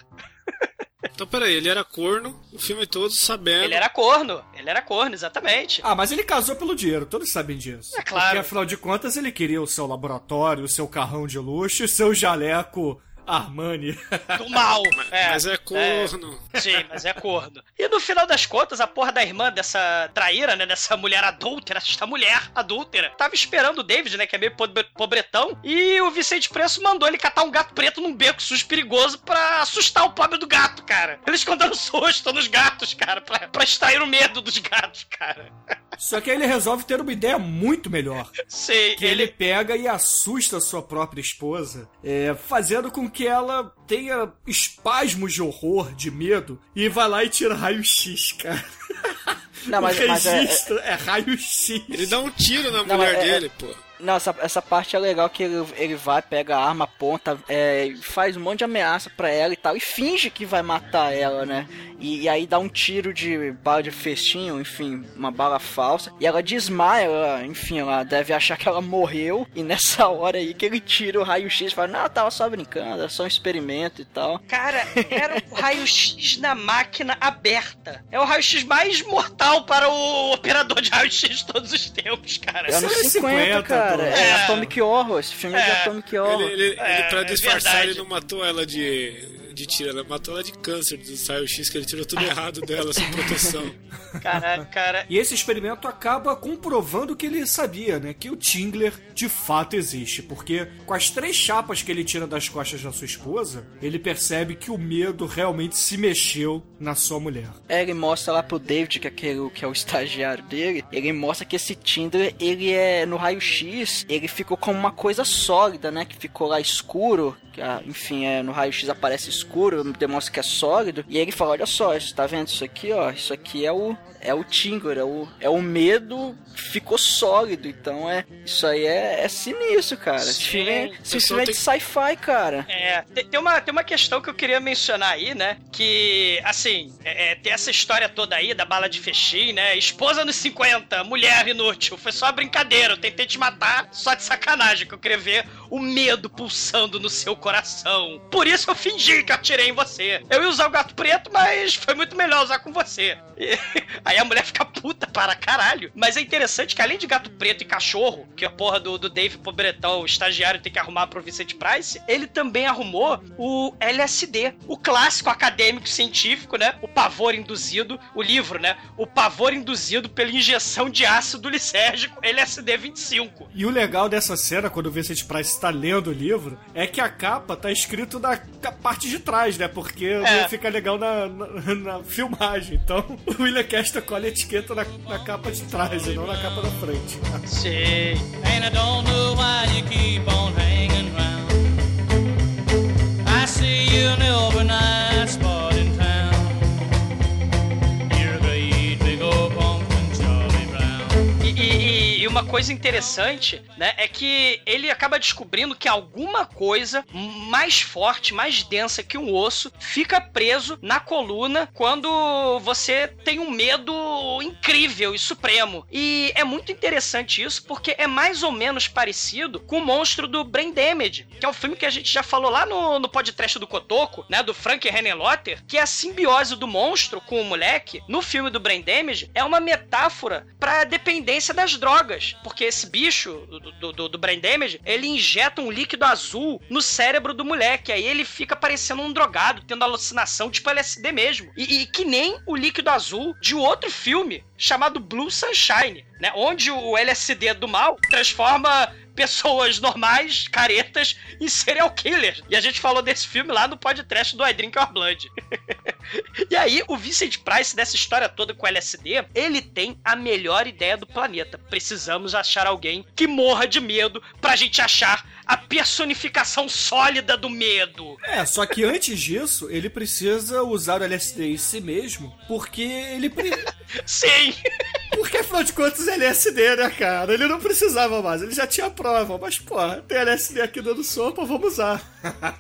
[LAUGHS] Então, pera aí, ele era corno, o filme todo sabendo. Ele era corno. Ele era corno, exatamente. Ah, mas ele casou pelo dinheiro, todos sabem disso. É claro. Porque afinal de contas ele queria o seu laboratório, o seu carrão de luxo e seu jaleco Armani. Do mal. [LAUGHS] É, Mas é corno. Sim, mas é corno. E no final das contas, a porra da irmã dessa traíra, né? Dessa mulher adúltera, esta mulher adúltera, tava esperando o David, né? Que é meio pobre- pobretão. E o Vicente Preço mandou ele catar um gato preto num beco sujo perigoso pra assustar o pobre do gato, cara. Eles dando [LAUGHS] susto nos gatos, cara. Pra, pra extrair o medo dos gatos, cara. Só que aí ele resolve ter uma ideia muito melhor. Sei, Que ele ele. pega e assusta a sua própria esposa, é, fazendo com que ela tenha espasmos de horror, de medo, e vai lá e tira raio-x, cara. Não, mas, [LAUGHS] o mas é, é- registro é, raio-x. Ele dá um tiro na Não, mulher é- dele, pô. Não, essa, essa parte é legal que ele, ele vai, pega a arma, aponta, é, faz um monte de ameaça pra ela e tal, e finge que vai matar ela, né? E, e aí dá um tiro de bala de festinho, enfim, uma bala falsa, e ela desmaia, ela, enfim, ela deve achar que ela morreu, e nessa [LAUGHS] hora aí que ele tira o raio-x e fala, não, eu tava só brincando, era só um experimento e tal. Cara, era o raio-x na máquina aberta. É o raio-x mais mortal para o operador de raio-x de todos os tempos, cara. É anos 50, 50, cara. Tom. É, É. Atomic Horror. Esse filme é, de É. Atomic Horror. Ele, ele, É, ele, pra é disfarçar, verdade. ele não matou ela de, de tiro, ela matou ela de câncer do raio-x, que ele tirou tudo errado dela, sem proteção. [LAUGHS] Caraca, cara. E esse experimento acaba comprovando o que ele sabia, né? Que o Tingler de fato existe. Porque com as três chapas que ele tira das costas da sua esposa, ele percebe que o medo realmente se mexeu na sua mulher. É, ele mostra lá pro David, que é, aquele, que é o estagiário dele, ele mostra que esse Tinder, ele é no raio-x, ele ficou como uma coisa sólida, né? Que ficou lá escuro, que, ah, enfim, é, no raio-x aparece escuro, demonstra que é sólido, e ele fala, olha só, isso, tá vendo isso aqui, ó? Isso aqui é o, é o Tinger, é o, é o medo ficou sólido, então é, isso aí é, é sinistro, cara. Esse Sim, filme é simplesmente tem- sci-fi, cara. É, tem, uma, tem uma questão que eu queria mencionar aí, né? Que, assim, é, é, tem essa história toda aí da bala de fechim, né? Esposa nos 50, mulher inútil. Foi só brincadeira, eu tentei te matar só de sacanagem, que eu queria ver o medo pulsando no seu coração. Por isso eu fingi que eu atirei em você. Eu ia usar o gato preto, mas foi muito melhor usar com você. E- aí a mulher [LAUGHS] fica puta para caralho. Mas é interessante que além de gato preto e cachorro, que a porra do, do Dave Pobretão, o estagiário, tem que arrumar pro Vicente Price, ele também arrumou o LSD, o clássico acadêmico científico, né? O pavor induzido, o livro, né? O pavor induzido pela injeção de ácido lisérgico LSD 25. E o legal dessa cena, quando o Vincent Price está lendo o livro, é que a capa tá escrito na parte de trás, né? Porque É. não fica legal na, na, na filmagem. Então, [LAUGHS] o William Castle colhe a etiqueta na, na capa de trás e não na capa da frente. Sei. And I don't know why you keep on hanging round. I see you in the overnight spot in town. You're a great big old pumpkin, Charlie Brown. [LAUGHS] E, uma coisa interessante, né, é que ele acaba descobrindo que alguma coisa mais forte, mais densa que um osso fica preso na coluna quando você tem um medo incrível e supremo. E é muito interessante isso porque é mais ou menos parecido com o monstro do Brain Damage, que é um filme que a gente já falou lá no, no podcast do Cotoco, né, do Frank Henenlotter, que é a simbiose do monstro com o moleque no filme do Brain Damage é uma metáfora para dependência das drogas, porque esse bicho do, do, do Brain Damage, ele injeta um líquido azul no cérebro do moleque, aí ele fica parecendo um drogado, tendo alucinação tipo LSD mesmo. E, e que nem o líquido azul de outro filme chamado Blue Sunshine, né? Onde o LSD do mal transforma pessoas normais, caretas, em serial killers. E a gente falou desse filme lá no podcast do I Drink Your Blood. [LAUGHS] e aí, o Vincent Price, dessa história toda com o LSD, ele tem a melhor ideia do planeta. Precisamos achar alguém que morra de medo pra gente achar a personificação sólida do medo. É, só que antes disso, ele precisa usar o LSD em si mesmo, porque ele. Pre... [LAUGHS] Sim! Porque afinal de contas, LSD, né, cara? Ele não precisava mais, ele já tinha prova. Mas, pô, tem LSD aqui dando sopa, vamos usar.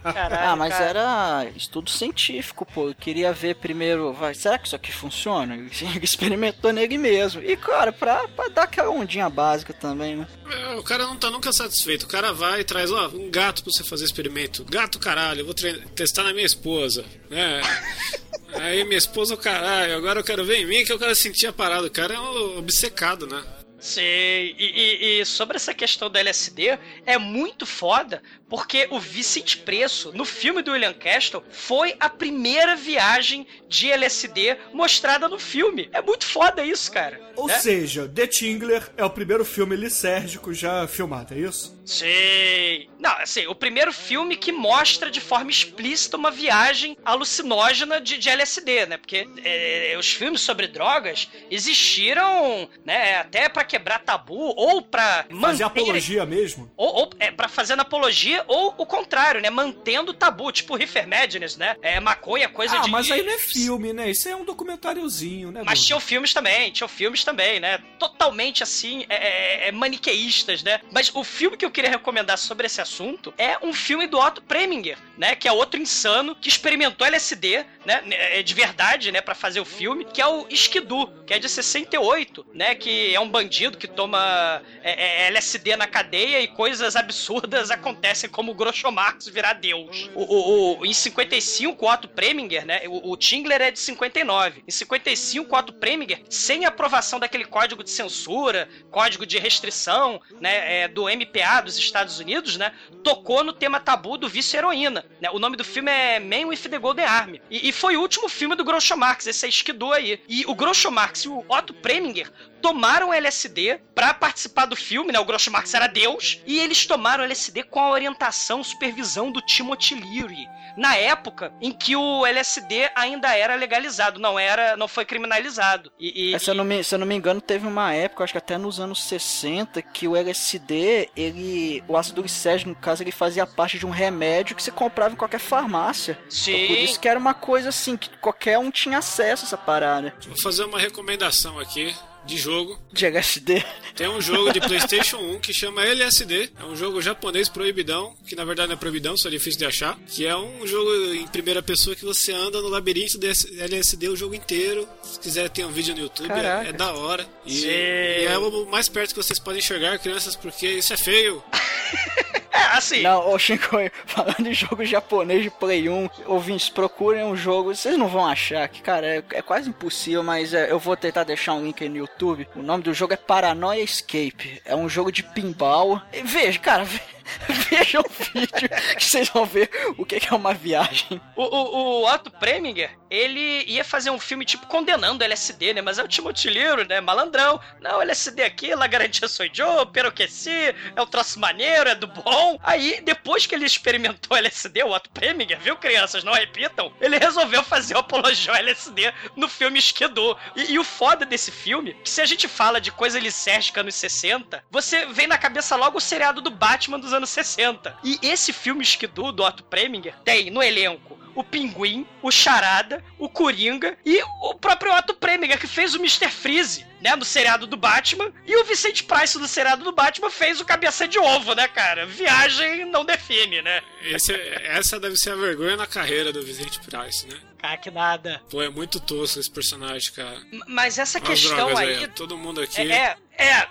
ah, mas cara. era estudo científico, pô. Eu queria ver primeiro, vai, será que isso aqui funciona? Ele [LAUGHS] experimentou nele mesmo. E, cara, pra, pra dar aquela ondinha básica também, né? É, o cara não tá nunca satisfeito. O cara vai e traz, ó, um gato pra você fazer experimento. Gato, caralho, eu vou testar na minha esposa. né? [LAUGHS] Aí minha esposa, caralho, agora eu quero ver em mim que eu quero sentir a parada. O cara é um obcecado, né? Sim, e, e, e, sobre essa questão do LSD, é muito foda, porque o Vicente Preço, no filme do William Castle, foi a primeira viagem de LSD mostrada no filme. É muito foda isso, cara. Ou né? seja, The Tingler é o primeiro filme lisérgico já filmado, é isso? Sim. Não, assim, o primeiro filme que mostra de forma explícita uma viagem alucinógena de, de LSD, né? Porque é, os filmes sobre drogas existiram, né, até para quebrar tabu ou para fazer apologia mesmo. Ou, ou é para fazer apologia ou o contrário, né, mantendo o tabu, tipo Reefer Madness, né? É maconha, coisa ah, de Ah, mas aí não é filme, né? Isso é um documentáriozinho, né? Mas tinham filmes também, tinham filmes também, né? Totalmente assim, é, é, é, maniqueístas, né? Mas o filme que eu queria recomendar sobre esse assunto é um filme do Otto Preminger, né? Que é outro insano que experimentou LSD, né? É de verdade, né? Para fazer o filme, que é o Esquidu, que é de 68, né? Que é um bandido que toma é, é, LSD na cadeia e coisas absurdas [LAUGHS] acontecem como o Groucho Marx virar Deus. O, o, o, em 55, o Otto Preminger, né? O, o Tingler é de 59. Em 55, o Otto Preminger, sem aprovação daquele código de censura, código de restrição, né? É, do MPA dos Estados Unidos, né? Tocou no tema tabu do vício-heroína. Né? O nome do filme é Man with the Golden Army. E, e foi o último filme do Groucho Marx, esse é Esquidou aí. E o Groucho Marx e o Otto Preminger tomaram LSD para participar do filme, né? O Groucho Marx era Deus, e eles tomaram LSD com a orientação, supervisão do Timothy Leary, na época em que o LSD ainda era legalizado, não era, não foi criminalizado. E, e, é, se, eu não me, se eu não me engano, teve uma época, acho que até nos anos 60, que o LSD, ele, o ácido glicérgico, no caso, ele fazia parte de um remédio que você comprava em qualquer farmácia. Sim. Então, por isso que era uma coisa assim, que qualquer um tinha acesso a essa parada. Vou fazer uma recomendação aqui de jogo. De LSD. [LAUGHS] Tem um jogo de PlayStation 1 que chama LSD. É um jogo japonês proibidão, que na verdade não é proibidão, só é difícil de achar. Que é um jogo em primeira pessoa que você anda no labirinto de LSD o jogo inteiro. Se quiser, tem um vídeo no YouTube, é, é, da hora. E, e, é o mais perto que vocês podem enxergar, crianças, porque isso é feio. [LAUGHS] [LAUGHS] Assim. Não, ô Shinko, [LAUGHS] falando em jogo japonês de Play 1, ouvintes, procurem um jogo, vocês não vão achar, que, cara, é, é quase impossível, mas é, eu vou tentar deixar um link aí no YouTube. O nome do jogo é Paranoia Escape. É um jogo de pinball. E, veja, cara, [LAUGHS] [LAUGHS] Vejam o vídeo que vocês vão ver o que é uma viagem. O, o, o Otto Preminger, ele ia fazer um filme tipo condenando LSD, né? Mas é o Timothy Leary, né? Malandrão. Não, LSD aqui, la garantia sou eu, peroqueci, é um troço maneiro, é do bom. Aí, depois que ele experimentou LSD, o Otto Preminger, viu, crianças? Não repitam. Ele resolveu fazer o apologia ao LSD no filme Esquedô. E, e, o foda desse filme, que se a gente fala de coisa licérgica nos 60, você vem na cabeça logo o seriado do Batman dos anos 60. E esse filme Skidoo, do Otto Preminger, tem no elenco o Pinguim, o Charada, o Coringa e o próprio Otto Preminger, que fez o Mr. Freeze, né, no seriado do Batman. E o Vicente Price, do seriado do Batman, fez o Cabeça de Ovo, né, cara? Viagem não define, né? Esse, essa deve ser a vergonha na carreira do Vicente Price, né? Cara, que nada. Pô, é muito tosco esse personagem, cara. Mas essa As questão drogas aí. Todo mundo aqui. É, é, [LAUGHS] é.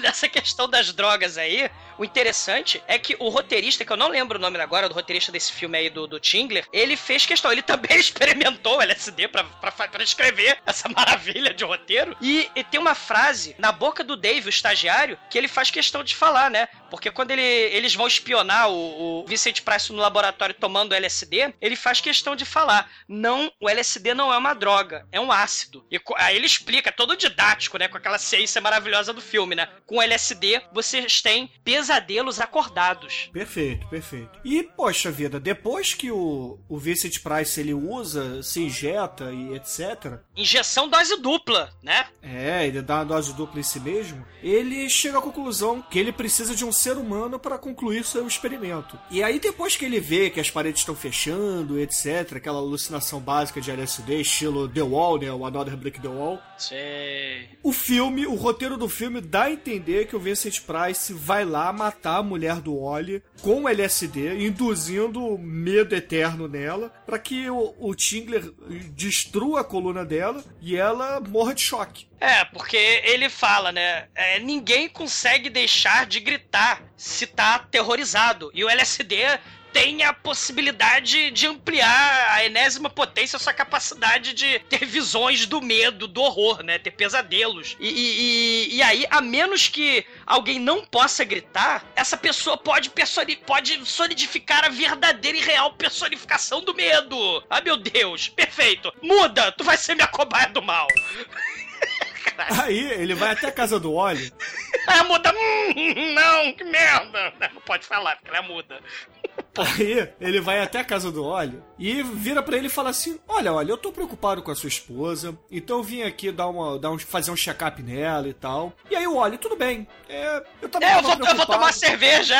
Nessa questão das drogas aí, o interessante é que o roteirista, que eu não lembro o nome agora, do roteirista desse filme aí do, do Tingler, ele fez questão, ele [LAUGHS] também experimentou o LSD pra, pra, pra escrever essa [LAUGHS] maravilha de roteiro. E, e tem uma frase na boca do Dave, o estagiário, que ele faz questão de falar, né? Porque quando ele- eles vão espionar o, o Vicente Price no laboratório tomando LSD, ele faz questão de falar: não, o LSD não é uma droga, é um ácido. E aí ele explica, todo didático, né? Com aquela ciência maravilhosa do filme, né? Com LSD, vocês têm pesadelos acordados. Perfeito, perfeito. E, poxa vida, depois que o, o Vincent Price ele usa, se injeta e etc., Injeção dose dupla, né? é, ele dá uma dose dupla em si mesmo, ele chega à conclusão que ele precisa de um ser humano para concluir seu experimento. E aí, depois que ele vê que as paredes estão fechando, etc., aquela alucinação básica de LSD, estilo The Wall, né? O Another Brick The Wall, Sei. o filme, o roteiro do filme dá a entender que o Vincent Price vai lá matar a mulher do Wally com LSD, induzindo medo eterno nela, para que o, o Tingler destrua a coluna dela e ela morra de choque. É, porque ele fala, né? é, ninguém consegue deixar de gritar se tá aterrorizado. E o LSD tem a possibilidade de ampliar a enésima potência sua capacidade de ter visões do medo, do horror, né? Ter pesadelos. E, e, e- aí, a menos que alguém não possa gritar, essa pessoa pode, personi pode solidificar a verdadeira e real personificação do medo. Ah, meu Deus. Perfeito. Muda, tu vai ser minha cobaia do mal. [LAUGHS] Aí ele vai até a casa do Wally. Aí a muda, hum, não, que merda. Não pode falar, porque ela é muda. Aí ele vai até a casa do Wally e vira pra ele e fala assim: Olha, olha, eu tô preocupado com a sua esposa, então eu vim aqui dar uma, dar um, fazer um check-up nela e tal. E aí o Wally, tudo bem, é, eu também É, eu vou, eu vou tomar cerveja.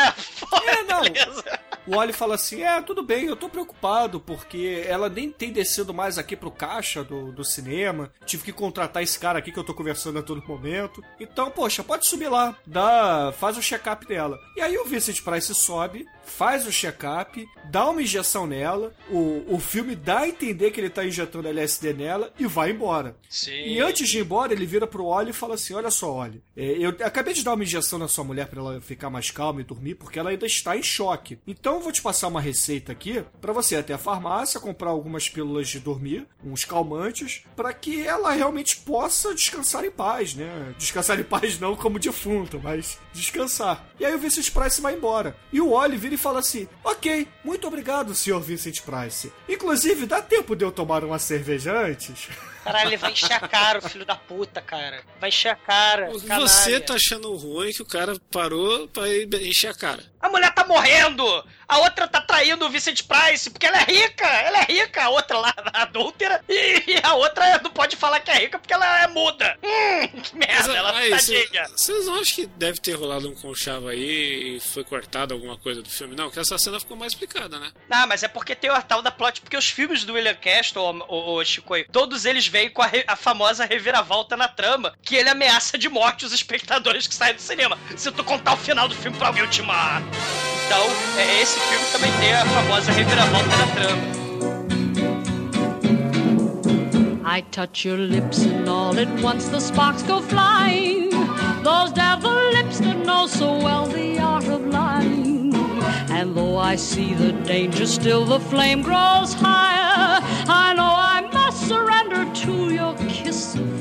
É, não. Beleza. O Wally fala assim: É, tudo bem, eu tô preocupado porque ela nem tem descido mais aqui pro caixa do, do cinema. Tive que contratar esse cara aqui que eu tô conversando a todo momento. Então, poxa, pode subir lá, dá, faz o check-up dela. E aí o Vincent Price sobe, faz o check-up, dá uma injeção nela. O, o filme dá a entender que ele tá injetando LSD nela e vai embora. Sim. E antes de ir embora, ele vira pro Oli e fala assim: Olha só, Oli, é, eu acabei de dar uma injeção na sua mulher pra ela ficar mais calma e dormir, porque ela ainda está em choque. Então eu vou te passar uma receita aqui pra você ir até a farmácia, comprar algumas pílulas de dormir, uns calmantes, pra que ela realmente possa descansar em paz, né? Descansar em paz não como defunto, mas descansar. E aí o Vincent Price vai embora. E o Oli vira e fala assim: Ok, muito obrigado, senhor Vincent Price. Inclusive, dá tempo de eu tomar uma cerveja antes? [LAUGHS] Caralho, ele vai encher a cara, o filho da puta, cara. Vai encher a cara. Você canalha. tá achando ruim que o cara parou pra encher a cara. A mulher tá morrendo! A outra tá traindo o Vicente Price, porque ela é rica! Ela é rica, a outra lá, a adúltera, e, a outra não pode falar que é rica porque ela é muda. Hum, que merda, ela aí, tá tadinha. Vocês não acham que deve ter rolado um conchavo aí e foi cortado alguma coisa do filme? Não, porque essa cena ficou mais explicada, né? Ah, mas é porque tem o tal da plot, porque os filmes do William Castle, o, o, Chico, todos eles vêm com a, re- a famosa reviravolta na trama, que ele ameaça de morte os espectadores que saem do cinema. Se tu contar o final do filme pra alguém, eu te mato. Então, é, esse filme também tem a famosa reviravolta na trama. I touch your lips and all at once the sparks go flying. Those devil lips that know so well the art of lying. And though I see the danger, still the flame grows higher. I know I surrender to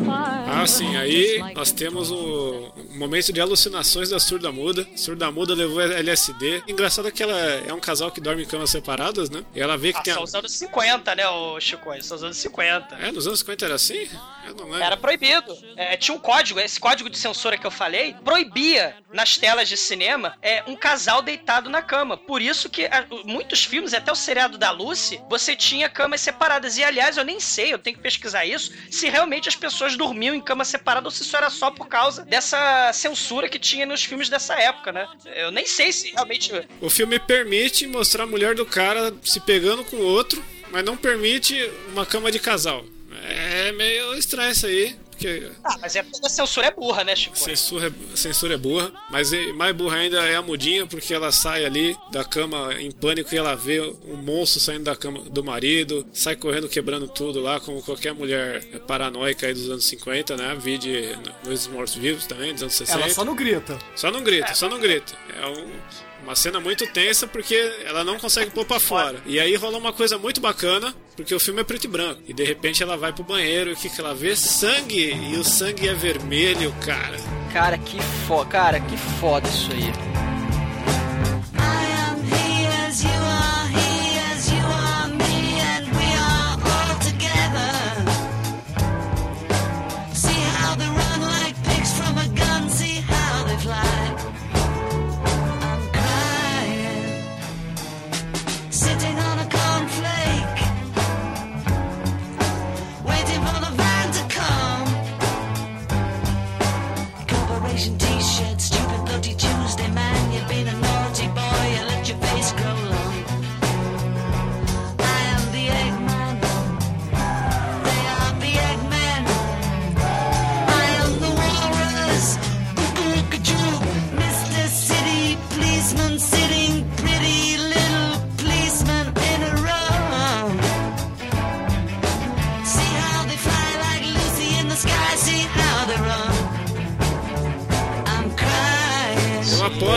Ah, sim, aí nós temos o momento de alucinações da surda muda. Surda muda levou LSD. Engraçado que ela é um casal que dorme em camas separadas, né? E ela vê que Ah, tem. são A... os anos 50, né, ô Chico? São os anos 50. É, nos anos 50 era assim? Eu não lembro. Era proibido. É, tinha um código, esse código de censura que eu falei, proibia nas telas de cinema é, um casal deitado na cama. Por isso que a- muitos filmes, até o seriado da Lucy, você tinha camas separadas. E aliás, eu nem sei, eu tenho que pesquisar isso, se realmente as pessoas dormiam em cama separada ou se isso era só por causa dessa censura que tinha nos filmes dessa época, né? Eu nem sei se realmente. O filme permite mostrar a mulher do cara se pegando com o outro mas não permite uma cama de casal. É meio estranho isso aí. Porque Ah, mas é porque a censura é burra, né, Chico? censura, é- censura é burra, mas é- mais burra ainda é a mudinha, porque ela sai ali da cama em pânico e ela vê um monstro saindo da cama do marido, sai correndo quebrando tudo lá, como qualquer mulher paranoica aí dos anos 50, né? Vide nos Mortos-Vivos também, dos anos 60. Ela só não grita. Só não grita, só não grita. É um- uma cena muito tensa porque ela não consegue pôr pra fora. E aí rola uma coisa muito bacana, porque o filme é preto e branco. E de repente ela vai pro banheiro e o que, que ela vê? Sangue! E o sangue é vermelho, cara. Cara, que foda, cara, que foda isso aí.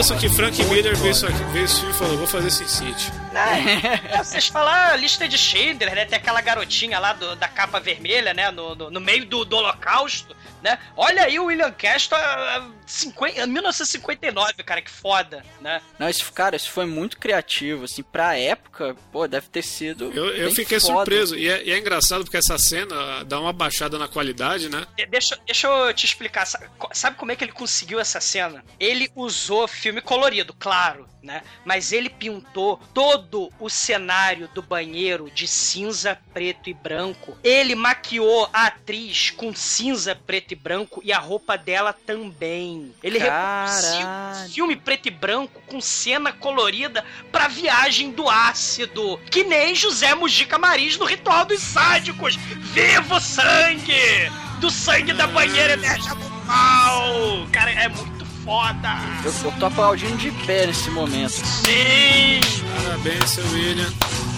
Aposto que Frank Miller viu isso aqui, esse filme e falou: vou fazer Sin City. É, [LAUGHS] vocês falaram a lista de Schindler, né? Tem aquela garotinha lá do- da capa vermelha, né? No, no, no meio do, do holocausto, né? Olha aí o William Castle, ah, 50 1959, cara, que foda, né? Não, isso, cara, isso foi muito criativo, assim, pra época, pô, deve ter sido. Eu, eu bem fiquei foda. surpreso. E é, e é engraçado porque essa cena dá uma baixada na qualidade, né? De- Deixa, deixa eu te explicar. Sabe como é que ele conseguiu essa cena? Ele usou filme colorido, claro, né? Mas ele pintou todo o cenário do banheiro de cinza, preto e branco. Ele maquiou a atriz com cinza, preto e branco e a roupa dela também. Ele reproduziu filme preto e branco com cena colorida pra viagem do ácido. Que nem José Mujica Marins no Ritual dos Sádicos. Viva o sangue! Do sangue da banheira emerge a mal! Cara, é muito foda! Eu, eu tô aplaudindo de pé nesse momento. Sim! Parabéns, seu William.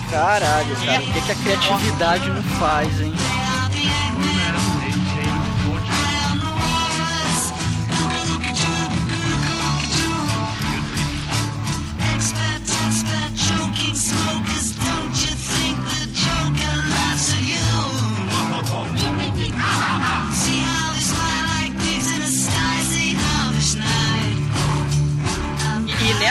Caralho, cara, o que, que a criatividade não faz, hein?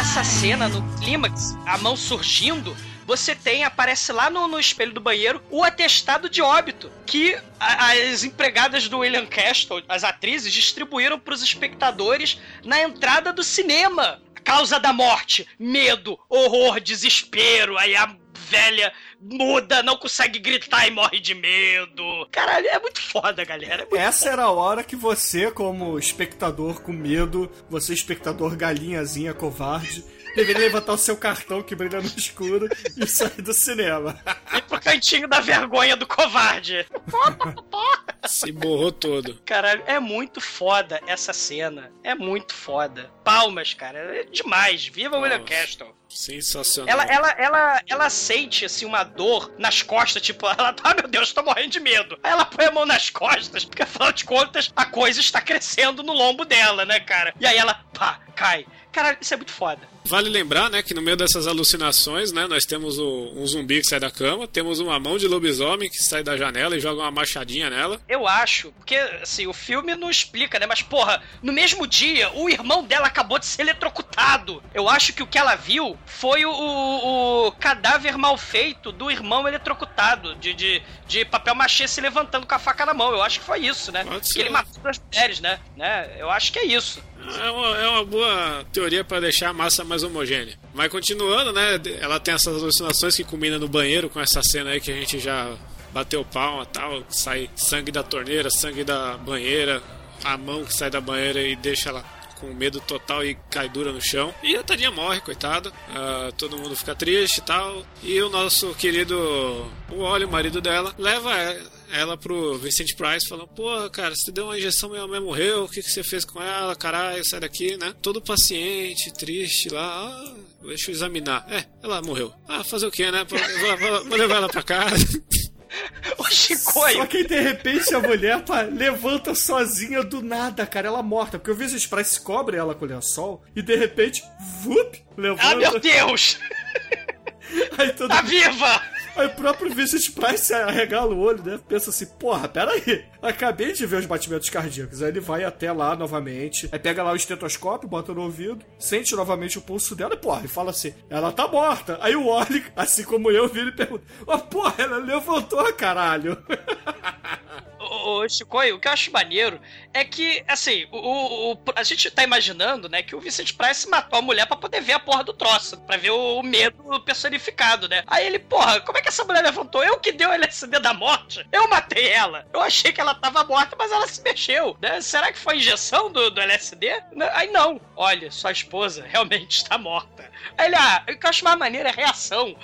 Nessa cena, no clímax, a mão surgindo, você tem, aparece lá no, no espelho do banheiro, o atestado de óbito que a- as empregadas do William Castle, as atrizes, distribuíram para os espectadores na entrada do cinema. Causa da morte, medo, horror, desespero, aí a velha muda, não consegue gritar e morre de medo. Caralho, é muito foda, galera. É muito Essa era a hora que você, como espectador com medo, você espectador galinhazinha covarde, deveria levantar o seu cartão que brilha no escuro e sair do cinema. Ir pro cantinho da vergonha do covarde. Se borrou todo. Caralho, é muito foda essa cena. É muito foda. Palmas, cara. É demais. Viva William. Castle. Sensacional. Ela, ela, ela, ela sente, assim, uma dor nas costas, tipo, ela tá, ah, meu Deus, tô morrendo de medo. Aí ela põe a mão nas costas, porque afinal de contas, a coisa está crescendo no lombo dela, né, cara? E aí ela, pá, cai. Caralho, isso é muito foda. Vale lembrar, né, que no meio dessas alucinações, né, nós temos o- um zumbi que sai da cama, temos uma mão de lobisomem que sai da janela e joga uma machadinha nela. Eu acho, porque, assim, o filme não explica, né? Mas, porra, no mesmo dia, o irmão dela acabou de ser eletrocutado. Eu acho que o que ela viu foi o, o- o cadáver mal feito do irmão eletrocutado, de, de, de papel machê se levantando com a faca na mão. Eu acho que foi isso, né? Que ele matou duas mulheres, né? né? Eu acho que é isso. É uma, é uma boa teoria pra deixar a massa mais homogênea. Mas continuando, né, ela tem essas alucinações que combinam no banheiro com essa cena aí que a gente já bateu palma tal, sai sangue da torneira, sangue da banheira, a mão que sai da banheira e deixa ela com medo total e cai dura no chão. E a tadinha morre, coitada. Ah, todo mundo fica triste e tal. E o nosso querido o Wally, o marido dela, leva ela pro Vincent Price falando, porra, cara, você deu uma injeção, minha mãe morreu, o que, que você fez com ela? Caralho, sai daqui, né? Todo paciente, triste lá, ah, deixa eu examinar. É, ela morreu. Ah, fazer o quê, né? Vou, vou- vou levar ela pra casa. [LAUGHS] [LAUGHS] Ô, Chicoio, Só que de repente a mulher pá, levanta sozinha do nada, cara, ela morta. Porque o Vincent Price cobre ela com o lençol e de repente, vup, ah, meu levanta. Deus, aí, todo... tá viva! Aí o próprio Vincent Price arregala o olho, né? Pensa assim, porra, peraí. Acabei de ver os batimentos cardíacos. Aí ele vai até lá novamente. Aí pega lá o estetoscópio, bota no ouvido, sente novamente o pulso dela e, porra, e fala assim: ela tá morta. Aí o Wally, assim como eu, vira e pergunta: Ó, porra, ela levantou, caralho. [LAUGHS] Chicoio, o que eu acho maneiro é que, assim, o, o- o- a gente tá imaginando, né, que o Vicente Price matou a mulher pra poder ver a porra do troço, pra ver o, o medo personificado, né? Aí ele, porra, como é que essa mulher levantou? Eu que dei o LSD da morte? Eu matei ela. Eu achei que ela tava morta, mas ela se mexeu, né? Será que foi injeção do, do LSD? Aí não. Olha, sua esposa realmente está morta. Aí ele, ah, o que eu acho mais maneiro é a reação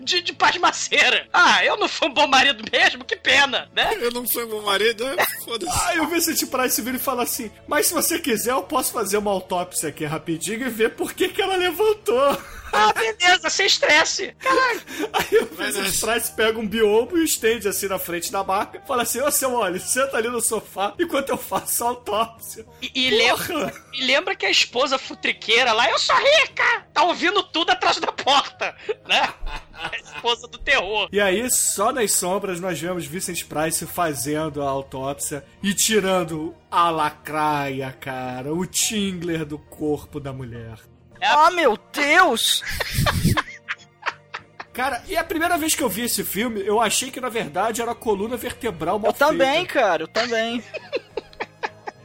de, de pasmaceira. Ah, eu não fui um bom marido mesmo, que pena, né? Eu não fui meu marido, é, foda-se. Aí o Vincent Price vira e fala assim: Mas se você quiser, eu posso fazer uma autópsia aqui rapidinho e ver por que, que ela levantou. Ah, beleza, sem estresse. Caralho. Aí o Vincent Price pega um biombo e estende assim na frente da maca. Fala assim: Ô seu Wally, senta ali no sofá enquanto eu faço a autópsia. E, e lembra, e lembra que a esposa futriqueira lá, eu sou rica! Tá ouvindo tudo atrás da porta, né? A esposa do terror. E aí, só nas sombras, nós vemos Vincent Price fazendo a autópsia e tirando a lacraia, cara, o tingler do corpo da mulher. Ah, meu Deus! Cara, e a primeira vez que eu vi esse filme, eu achei que na verdade era a coluna vertebral mal Eu também, feita. cara, eu também.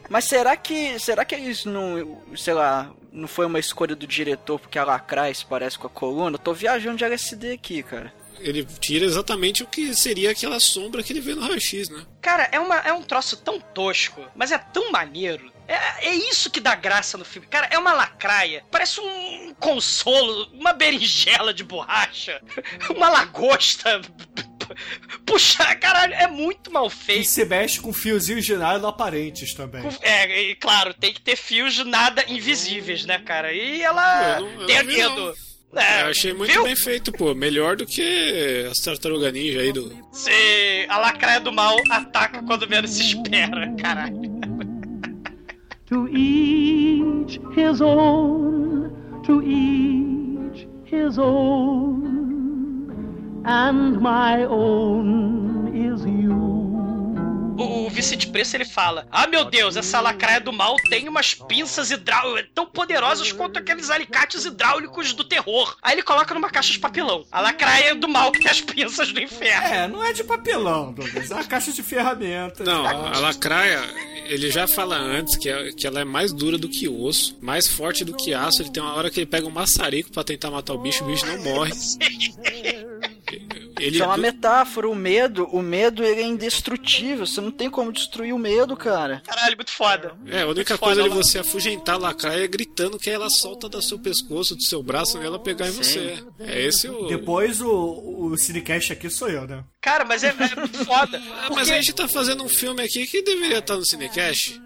Mas será que. Será que eles não. Sei lá. Não foi uma escolha do diretor porque a lacraia se parece com a coluna? Eu tô viajando de LSD aqui, cara. Ele tira exatamente o que seria aquela sombra que ele vê no raio-x, né? Cara, é, uma, é um troço tão tosco, mas é tão maneiro. É, é isso que dá graça no filme. Cara, é uma lacraia. Parece um consolo, uma berinjela de borracha, [LAUGHS] uma lagosta. [LAUGHS] Puxa, caralho, é muito mal E feito. se mexe com fiozinhos de nylon aparentes também. É, e claro, tem que ter fios nada invisíveis, né, cara? E ela Eu não- eu tem não medo. É, eu achei muito viu? bem feito, pô. Melhor do que as tartaruga ninja aí do. Se a lacraia do mal ataca quando menos se espera, caralho. To each his own, to each his own, and my own is you. O Vicente Preço ele fala: Ah, meu Deus, essa lacraia do mal tem umas pinças hidráulicas tão poderosas quanto aqueles alicates hidráulicos do terror. Aí ele coloca numa caixa de papelão. A lacraia do mal que tem as pinças do inferno. É, não é de papelão, Douglas. É uma caixa de ferramentas. Não, a, a lacraia, ele já fala antes que, é- que ela é mais dura do que osso, mais forte do que aço. Ele tem uma hora que ele pega um maçarico pra tentar matar o bicho, o bicho não morre. [LAUGHS] [LAUGHS] Ele, Isso é uma metáfora, o medo, o medo ele é indestrutível, você não tem como destruir o medo, cara. Caralho, muito foda. É, a única Muito coisa foda, de você afugentar a lacraia é gritando que ela solta do seu pescoço, do seu braço e ela pegar em você. É esse o. Depois o, o Cinecast aqui sou eu, né? Cara, mas é, é muito foda. [LAUGHS] Ah, mas a gente tá fazendo um filme aqui que deveria estar no Cinecast.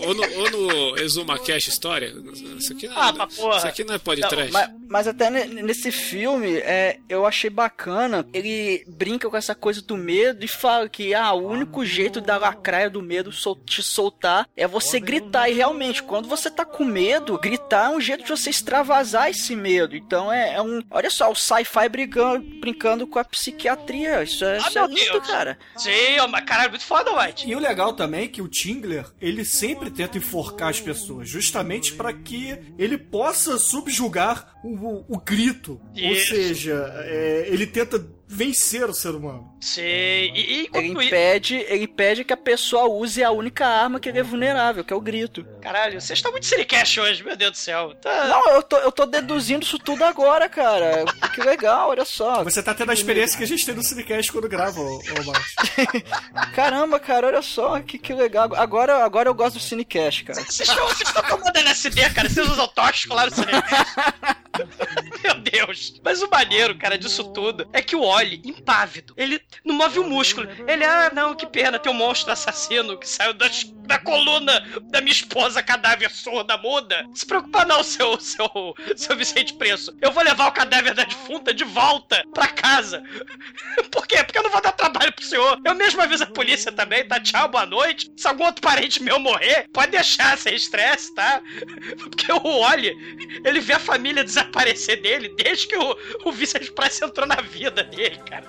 Ou no, ou no Exuma Cash História. Isso aqui não, Ah, pra porra. Isso aqui não é podcast. Mas, mas até ne- nesse filme, é, eu achei bacana. Ele brinca com essa coisa do medo e fala que ah, o único jeito da lacraia do medo sol- te soltar é você gritar. E realmente, quando você tá com medo, gritar é um jeito de você extravasar esse medo. Então é, é um. Olha só, o sci-fi brincando, brincando com a psiquiatria. Isso é, Ah, isso é meu lindo, Deus. cara. Sim, mas caralho, muito foda, White. E o legal também é que o Tingler, ele sempre tenta enforcar as pessoas, justamente para que ele possa subjugar o o, o grito. Ou Isso. seja, é, ele tenta vencer o ser humano. Sei. E, e Ele impede, ele impede que a pessoa use a única arma que ele é vulnerável, que é o grito. Caralho, vocês estão muito Cinecast hoje, meu Deus do céu. Tá... Não, eu tô, eu tô deduzindo isso tudo agora, cara. Que legal, olha só. Você tá tendo a experiência que a gente tem no Cinecast quando grava, ô, ô Marcos. [LAUGHS] Caramba, cara, olha só, que, que legal. Agora, agora eu gosto do Cinecast, cara. Vocês estão, vocês estão tomando LSD, cara. Vocês usam tóxico lá no Cinecast. [LAUGHS] Meu Deus. Mas o maneiro, cara, disso tudo é que o Oli, impávido, ele não move o músculo. Ele, ah, não, que pena, tem um monstro assassino que saiu das- da coluna da minha esposa cadáver surda muda. Não se preocupa não, seu, seu, seu Vicente Preço. Eu vou levar o cadáver da defunta de volta pra casa. [LAUGHS] Por quê? Porque eu não vou dar trabalho pro senhor. Eu mesmo aviso a polícia também, tá? Tchau, boa noite. Se algum outro parente meu morrer, pode deixar sem estresse, tá? [LAUGHS] Porque o Oli, ele vê a família desaparecer dele desde que o, o Vicente Price entrou na vida dele, cara.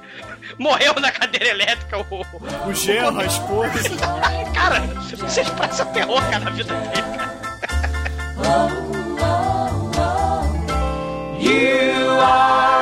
Morreu na cadeira elétrica o. O genro, a esposa. [LAUGHS] Cara, o Vicente Price aterrou, cara, na vida dele. You are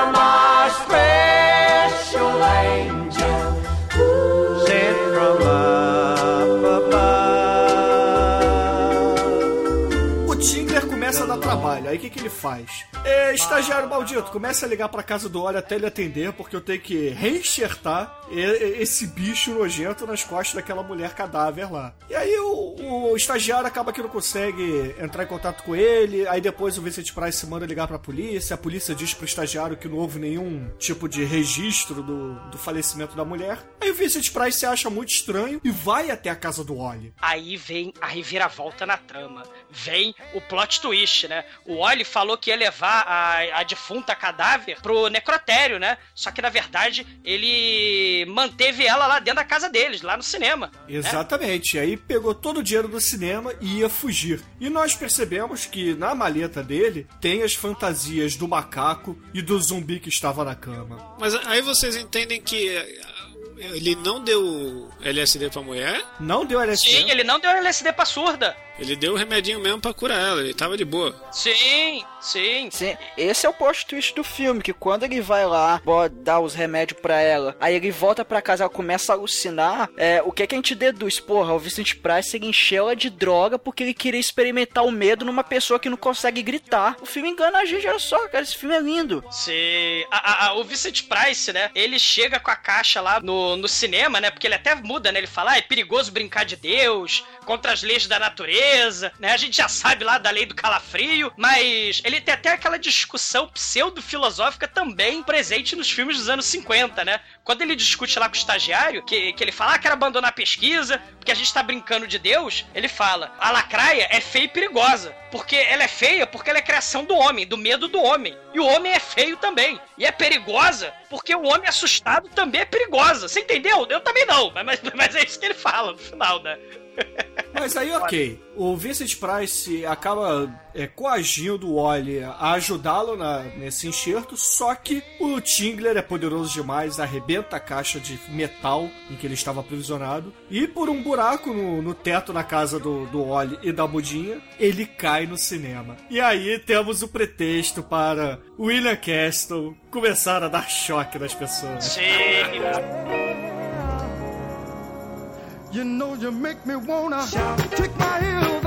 trabalho. Aí o que, que ele faz? É, estagiário maldito, começa a ligar pra casa do Oli até ele atender, porque eu tenho que reenxertar esse bicho nojento nas costas daquela mulher cadáver lá. E aí o, o estagiário acaba que não consegue entrar em contato com ele, aí depois o Vincent Price manda ligar pra polícia, a polícia diz pro estagiário que não houve nenhum tipo de registro do, do falecimento da mulher. Aí o Vincent Price se acha muito estranho e vai até a casa do Oli. Aí vem a reviravolta na trama. Vem o plot twist, né? O Oli falou que ia levar a, a defunta cadáver pro necrotério, né? Só que na verdade ele manteve ela lá dentro da casa deles, lá no cinema. né? Exatamente. E aí pegou todo o dinheiro do cinema e ia fugir. E nós percebemos que na maleta dele tem as fantasias do macaco e do zumbi que estava na cama. Mas aí vocês entendem que eh, ele não deu LSD pra mulher, Não deu LSD. Sim, ele não deu LSD pra surda. Ele deu o remedinho mesmo pra curar ela, ele tava de boa. Sim, sim. Sim, esse é o plot twist do filme, que quando ele vai lá, dar os remédios pra ela, aí ele volta pra casa, ela começa a alucinar, é, o que é que a gente deduz? Porra, o Vincent Price, ele encheu ela de droga porque ele queria experimentar o medo numa pessoa que não consegue gritar. O filme engana a gente, olha só, cara, esse filme é lindo. Sim. A- a- a- o Vincent Price, né? Ele chega com a caixa lá no, no cinema, né? Porque ele até muda, né? Ele fala, ah, é perigoso brincar de Deus, contra as leis da natureza, né? A gente já sabe lá da lei do calafrio, mas ele tem até aquela discussão pseudo-filosófica também presente nos filmes dos anos 50, né? Quando ele discute lá com o estagiário, que, que ele fala, ah, quero abandonar a pesquisa, porque a gente tá brincando de Deus, ele fala, a lacraia é feia e perigosa, porque ela é feia porque ela é criação do homem, do medo do homem. E o homem é feio também. E é perigosa porque o homem assustado também é perigosa. Você entendeu? Eu também não, mas, mas, mas é isso que ele fala no final, né? Mas aí, ok. O Vincent Price acaba é, coagindo o Oli a ajudá-lo nesse enxerto, só que o Tingler é poderoso demais, arrebenta a caixa de metal em que ele estava aprisionado, e por um buraco no, no teto na casa do, do Oli e da Mudinha, ele cai no cinema. E aí temos o pretexto para William Castle começar a dar choque nas pessoas. Sim. You know you make me wanna kick my heels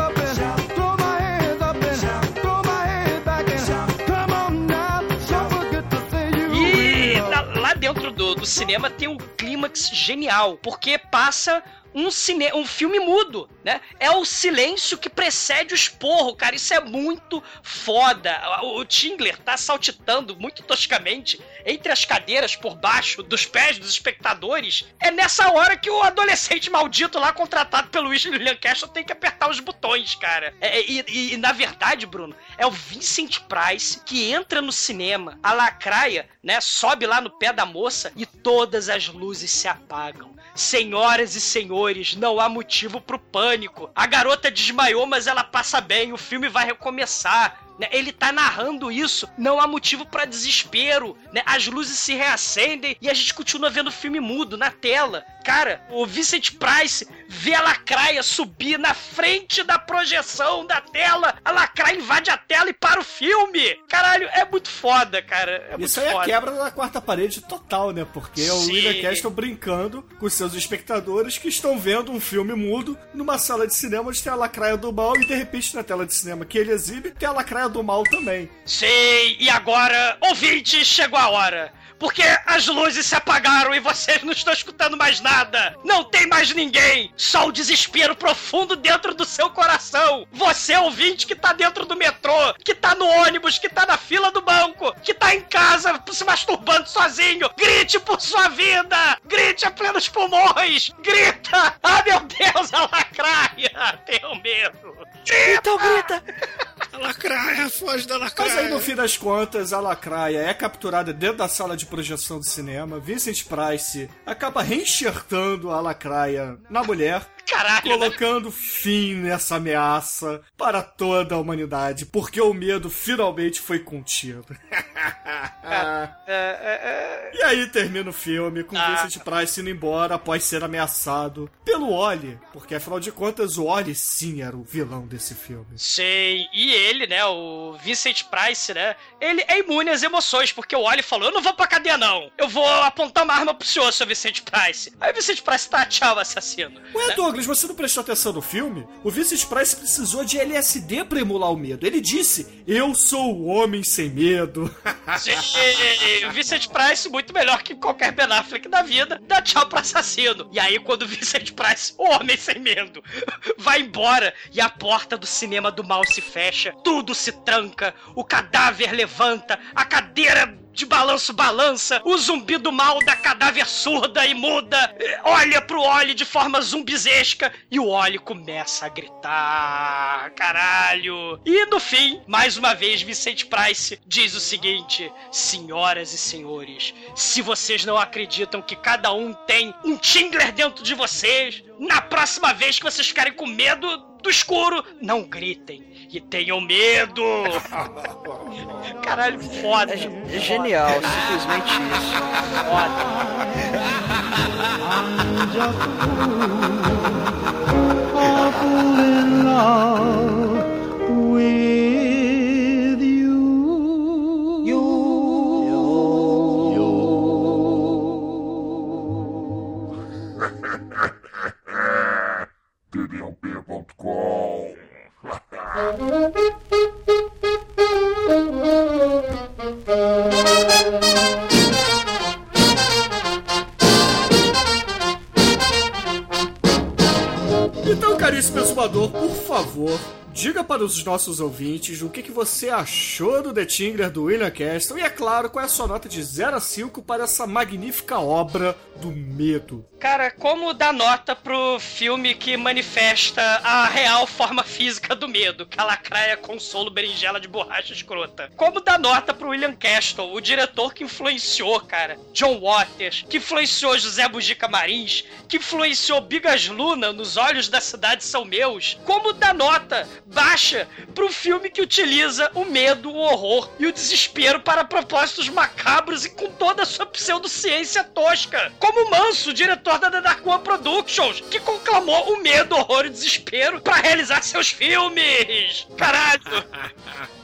cinema tem um clímax genial, porque passa um, cine, um filme mudo, né? É o silêncio que precede o esporro, cara. Isso é muito foda. O, o Tingler tá saltitando muito toscamente entre as cadeiras por baixo dos pés dos espectadores. É nessa hora que o adolescente maldito lá, contratado pelo William Castle, tem que apertar os botões, cara. É, e, e- e, na verdade, Bruno, é o Vincent Price que entra no cinema, a lacraia, né, sobe lá no pé da moça e todas as luzes se apagam. Senhoras e senhores, não há motivo pro pânico. A garota desmaiou, mas ela passa bem, o filme vai recomeçar. Né? Ele tá narrando isso, não há motivo pra desespero, né? As luzes se reacendem e a gente continua vendo o filme mudo na tela. Cara, o Vincent Price vê a lacraia subir na frente da projeção da tela. A lacraia invade a tela e para o filme. Caralho, é muito foda, cara. É Isso aí é a foda. quebra da quarta parede total, né? Porque é o Sim. William Castle brincando com seus espectadores que estão vendo um filme mudo numa sala de cinema onde tem a lacraia do mal e de repente na tela de cinema que ele exibe tem a lacraia do mal também. Sim, e agora, ouvinte, chegou a hora. Porque as luzes se apagaram e vocês [LAUGHS] não estão escutando mais nada. Não tem mais ninguém. Só o desespero profundo dentro do seu coração. Você, ouvinte, que tá dentro do metrô, que tá no ônibus, que tá na fila do banco, que tá em casa se masturbando sozinho. Grite por sua vida. Grite a plenos pulmões. Grita. Ah, meu Deus, a lacraia. [LAUGHS] Tenho medo. Então grita! A lacraia, foge da lacraia. Mas aí no fim das contas, a lacraia é capturada dentro da sala de projeção do cinema. Vincent Price acaba reenxertando a lacraia na mulher. Caralho, né? Colocando fim nessa ameaça para toda a humanidade, porque o medo finalmente foi contido. [LAUGHS] E aí termina o filme com Ah. Vincent Price indo embora após ser ameaçado pelo Oli, porque afinal de contas o Oli sim era o vilão desse filme. Sei. E ele, né, o Vincent Price, né, ele é imune às emoções, porque o Oli falou, eu não vou pra cadeia não, eu vou apontar uma arma pro senhor, seu Vincent Price. Aí o Vincent Price tá, tchau, assassino. Ué, Né? Douglas, você não prestou atenção no filme? O Vincent Price precisou de LSD pra emular o medo. Ele disse: Eu sou o homem sem medo. [LAUGHS] Sim, Vincent Price, muito melhor que qualquer Ben Affleck da vida, dá tchau pro assassino. E aí, quando o Vincent Price, o homem sem medo, [LAUGHS] vai embora e a porta do cinema do mal se fecha, tudo se tranca, o cadáver levanta, a cadeira de balanço balança, o zumbi do mal da cadáver surda e muda, eh, olha pro Oli de forma zumbizesca e o Oli começa a gritar, caralho. E no fim, mais uma vez, Vicente Price diz o seguinte: Senhoras e senhores, se vocês não acreditam que cada um tem um Tingler dentro de vocês, na próxima vez que vocês ficarem com medo do escuro, não gritem e tenham medo. Caralho, foda. É, ge- é genial, simplesmente isso. awful in Então, caríssimo exumador, por favor, diga para os nossos ouvintes o que, que você achou do The Tingler do William Castle e, é claro, qual é a sua nota de 0 a 5 para essa magnífica obra do medo. Cara, como dar nota pro filme que manifesta a real forma física do medo, que é a lacraia consolo berinjela de borracha escrota? Como dar nota pro William Castle, o diretor que influenciou, cara, John Waters, que influenciou José Bugica Marins, que influenciou Bigas Luna nos Olhos da Cidade São Meus? Como dar nota baixa pro filme que utiliza o medo, o horror e o desespero para propósitos macabros e com toda a sua pseudociência tosca? Como Manso, diretor da The Dark One Productions, que conclamou o medo, horror e desespero para realizar seus filmes. Caralho.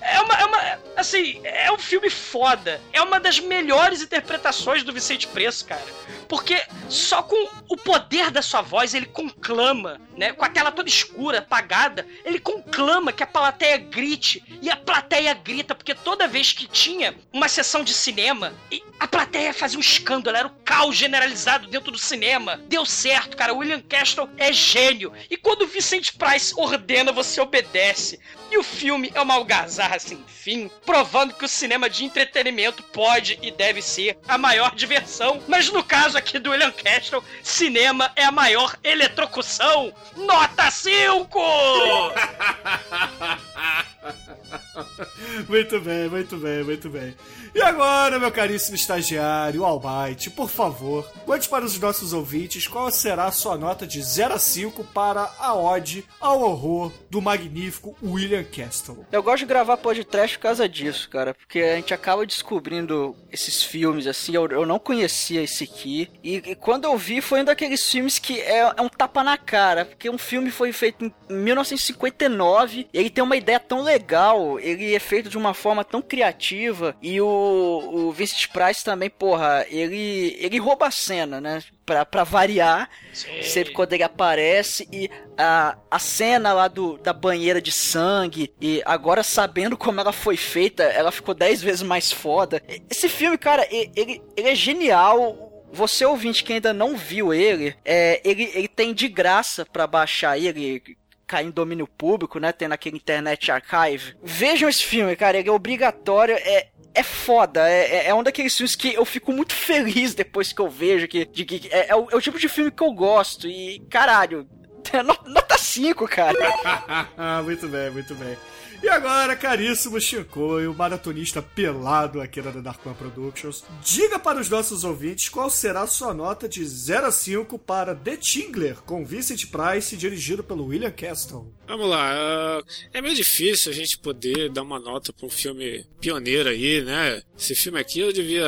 É uma, é uma. Assim, é um filme foda. É uma das melhores interpretações do Vicente Preço, cara. Porque só com o poder da sua voz ele conclama, né? Com a tela toda escura, apagada, ele conclama que a plateia grite. E a plateia grita, porque toda vez que tinha uma sessão de cinema, a plateia fazia um escândalo, era o caos generalizado dentro do cinema. Deu certo, cara. William Castle é gênio. E quando o Vicente Price ordena, você obedece. E o filme é uma algazarra sem fim, provando que o cinema de entretenimento pode e deve ser a maior diversão. Mas no caso aqui do William Castle, cinema é a maior eletrocução. Nota 5! [LAUGHS] Muito bem, muito bem, muito bem. E agora, meu caríssimo estagiário, Almighty, por favor, conte para os nossos ouvintes qual será a sua nota de 0 a 5 para a ode ao horror do magnífico William Castle. Eu gosto de gravar podcast por causa disso, cara, porque a gente acaba descobrindo esses filmes, assim, eu, eu não conhecia esse aqui, e, e quando eu vi foi um daqueles filmes que é, é um tapa na cara, porque um filme foi feito em 1959, e ele tem uma ideia tão legal, ele é feito de uma forma tão criativa, e o, o Vincent Price também, porra, ele, ele rouba a cena, né? Pra, pra variar, sempre quando ele aparece e a, a cena lá do, da banheira de sangue e agora sabendo como ela foi feita, ela ficou dez vezes mais foda. Esse filme, cara, ele, ele é genial. Você ouvinte que ainda não viu ele, é, ele, ele tem de graça pra baixar ele cair em domínio público, né? Tem naquele Internet Archive. Vejam esse filme, cara, ele é obrigatório, é, é foda, é, é- é um daqueles filmes que eu fico muito feliz depois que eu vejo, que, de, que é, é o, é o tipo de filme que eu gosto, e caralho, [LAUGHS] no- nota 5, cara. [LAUGHS] muito bem, muito bem. E agora, caríssimo Chicoio, maratonista pelado aqui The Dark One Productions, diga para os nossos ouvintes qual será a sua nota de 0 a 5 para The Tingler, com Vincent Price, dirigido pelo William Castle. Vamos lá, ah, é meio difícil a gente poder dar uma nota pra um filme pioneiro aí, né? Esse filme aqui eu devia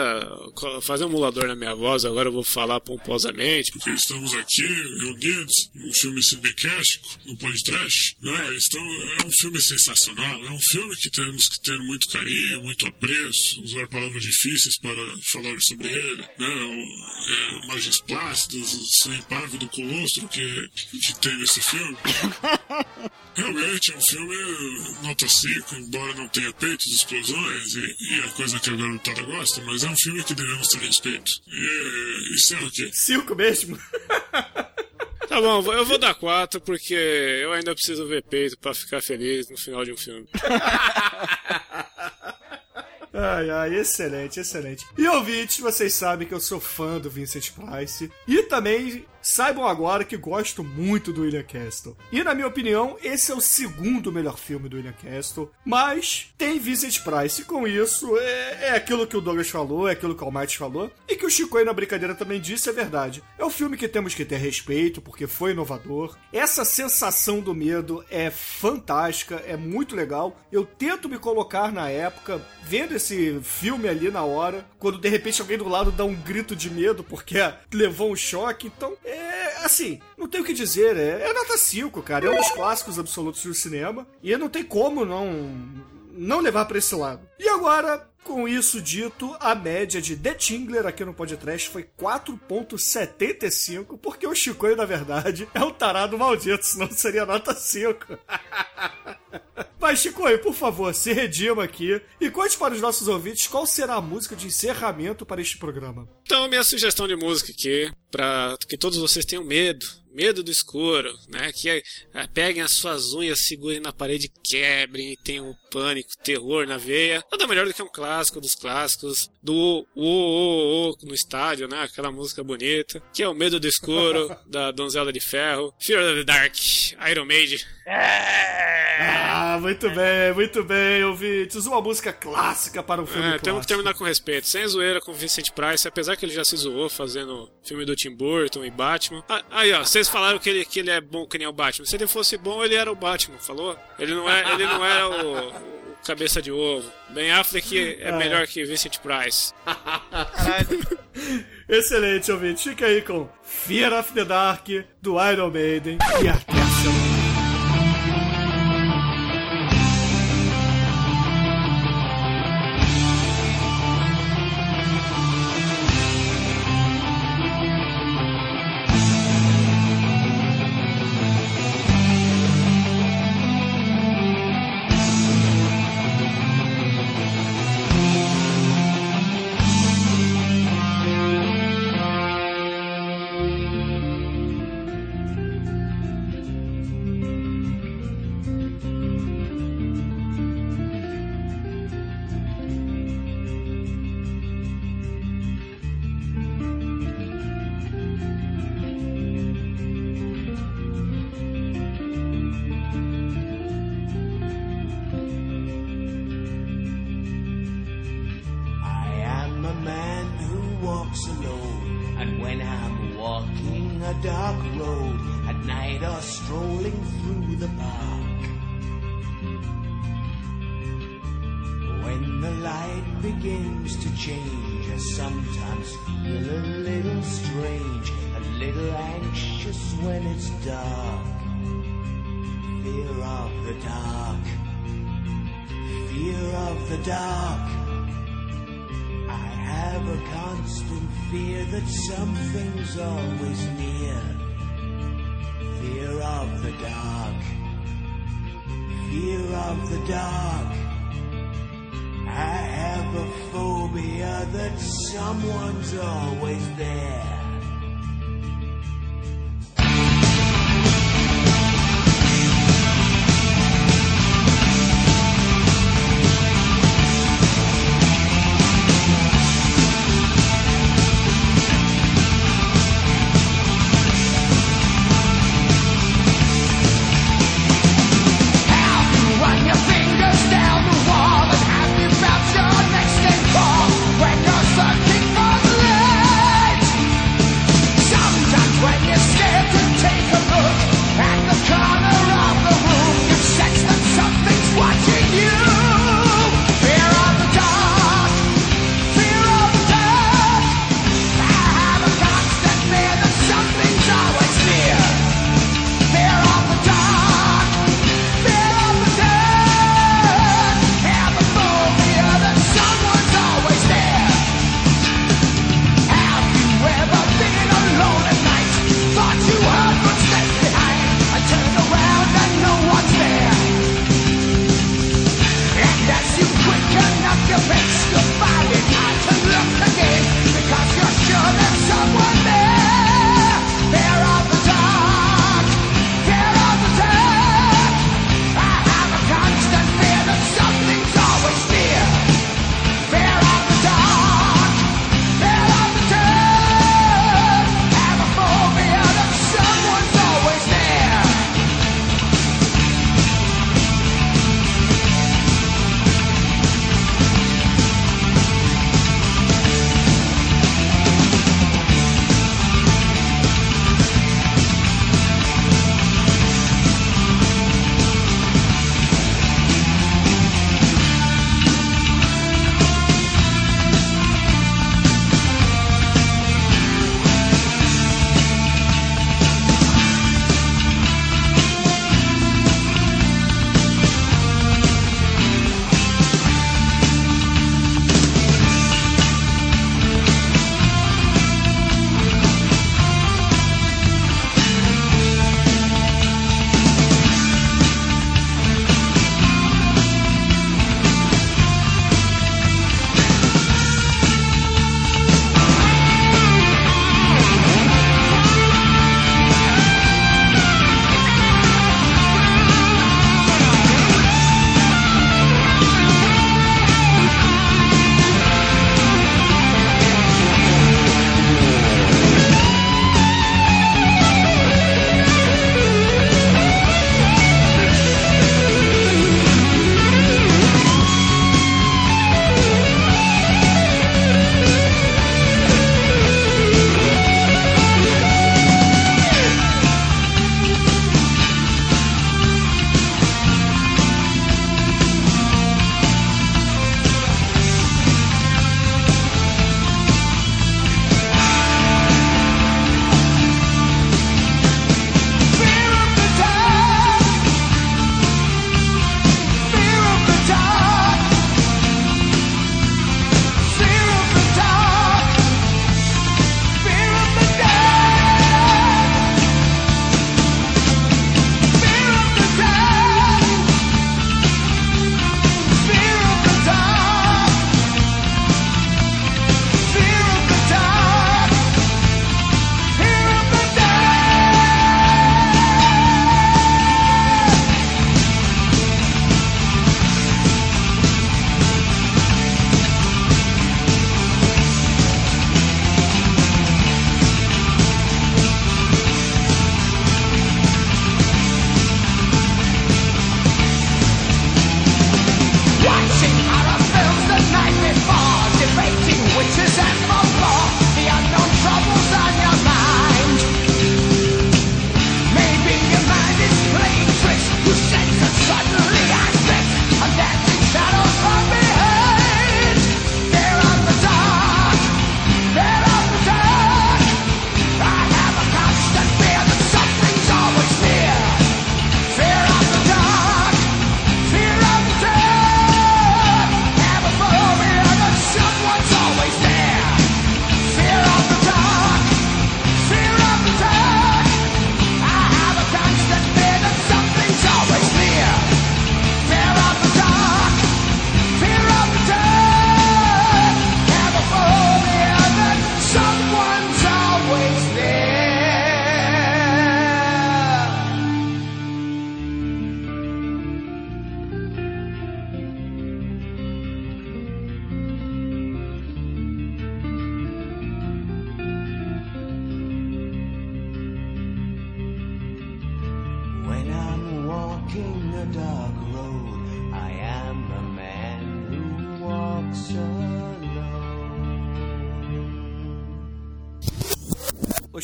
fazer um emulador na minha voz, agora eu vou falar pomposamente. Porque estamos aqui reunidos num filme cinecástico, no podcast, né? Então, é um filme sensacional, é um filme que temos que ter muito carinho, muito apreço, usar palavras difíceis para falar sobre ele, né? É, imagens plácidas, o sangue pávido colostro que, que tem nesse filme. [LAUGHS] Realmente é um filme nota 5, embora não tenha peitos, explosões e, e a coisa que a garotada gosta, mas é um filme que devemos ter respeito. E isso é o quê? 5 mesmo? [LAUGHS] Tá bom, eu vou dar 4 porque eu ainda preciso ver peito pra ficar feliz no final de um filme. [LAUGHS] Ai, ai, excelente, excelente. E ouvintes, vocês sabem que eu sou fã do Vincent Price. E também saibam agora que gosto muito do William Castle. E na minha opinião, esse é o segundo melhor filme do William Castle. Mas tem Vincent Price. E com isso, é, é aquilo que o Douglas falou, é aquilo que o Almighty falou. E que o Chico aí na brincadeira também disse, é verdade. É um filme que temos que ter respeito, porque foi inovador. Essa sensação do medo é fantástica, é muito legal. Eu tento me colocar na época, vendo esse filme ali na hora, quando de repente alguém do lado dá um grito de medo porque [LAUGHS] levou um choque. Então, é assim, não tem o que dizer, é, é nota 5, cara. É um dos clássicos absolutos do cinema. E não tem como não não levar pra esse lado. E agora, com isso dito, a média de The Tingler aqui no podcast foi 4.75, porque o Chicoio, na verdade, é um tarado maldito, senão seria nota 5. [LAUGHS] Mas, Chicoio, por favor, se redima aqui e conte para os nossos ouvintes qual será a música de encerramento para este programa. Então, minha sugestão de música aqui, pra que todos vocês tenham medo, medo do escuro, né? Que é, é, peguem as suas unhas, segurem na parede, quebrem e tenham pânico, terror na veia. Nada melhor do que um clássico dos clássicos, do o, o, o no estádio, né? Aquela música bonita, que é o Medo do Escuro, [LAUGHS] da Donzela de Ferro, Fear of the Dark, Iron Maiden. Ah, muito bem, muito bem, ouvintes. Uma música clássica para um filme É, clássico. temos que terminar com respeito. Sem zoeira com o Vincent Price, apesar que ele já se zoou fazendo filme do Tim Burton e Batman. Ah, aí, ó, vocês falaram que ele, que ele é bom que nem o Batman. Se ele fosse bom, ele era o Batman, falou? Ele não, é, ele não era o, cabeça de ovo. Ben Affleck é melhor que Vincent Price. [LAUGHS] Excelente, ouvinte. Fica aí com Fear of the Dark, do Iron Maiden e a strange, a little anxious when it's dark. Fear of the dark, fear of the dark. I have a constant fear that something's always near. Fear of the dark, fear of the dark. I have a phobia that someone's always there.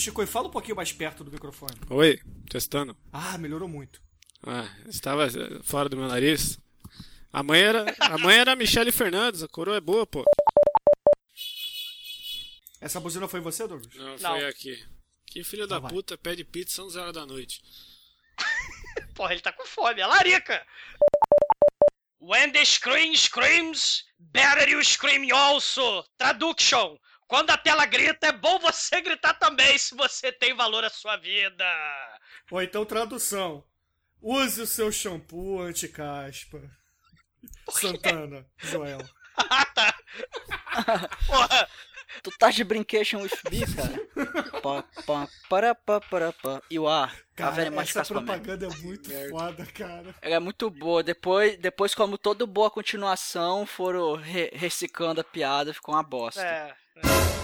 Chico, fala um pouquinho mais perto do microfone. Oi, testando. Ah, melhorou muito. Ah, estava eh, fora do meu nariz. A mãe era, a mãe era a Michele Fernandes, a coroa é boa, pô. Essa buzina foi você, Douglas? Não, Não. foi aqui. Que filho da vai. puta pede pizza 11 horas da noite. [LAUGHS] Porra, ele tá com fome, é larica. When the screen screams, better you scream also. Traduction. Quando a tela grita, é bom você gritar também se você tem valor à sua vida. Ou então tradução. Use o seu shampoo anti-caspa. Santana, Joel. Ah, [LAUGHS] tá. Porra, Tu tá de brincation with me, cara? Pá, pá, para, pá, para, pá. You are. a Cara, very much essa Caspa Man. propaganda é muito foda, cara. Ela é muito boa. Depois, depois como toda boa continuação, foram re- reciclando a piada, ficou uma bosta. é. É.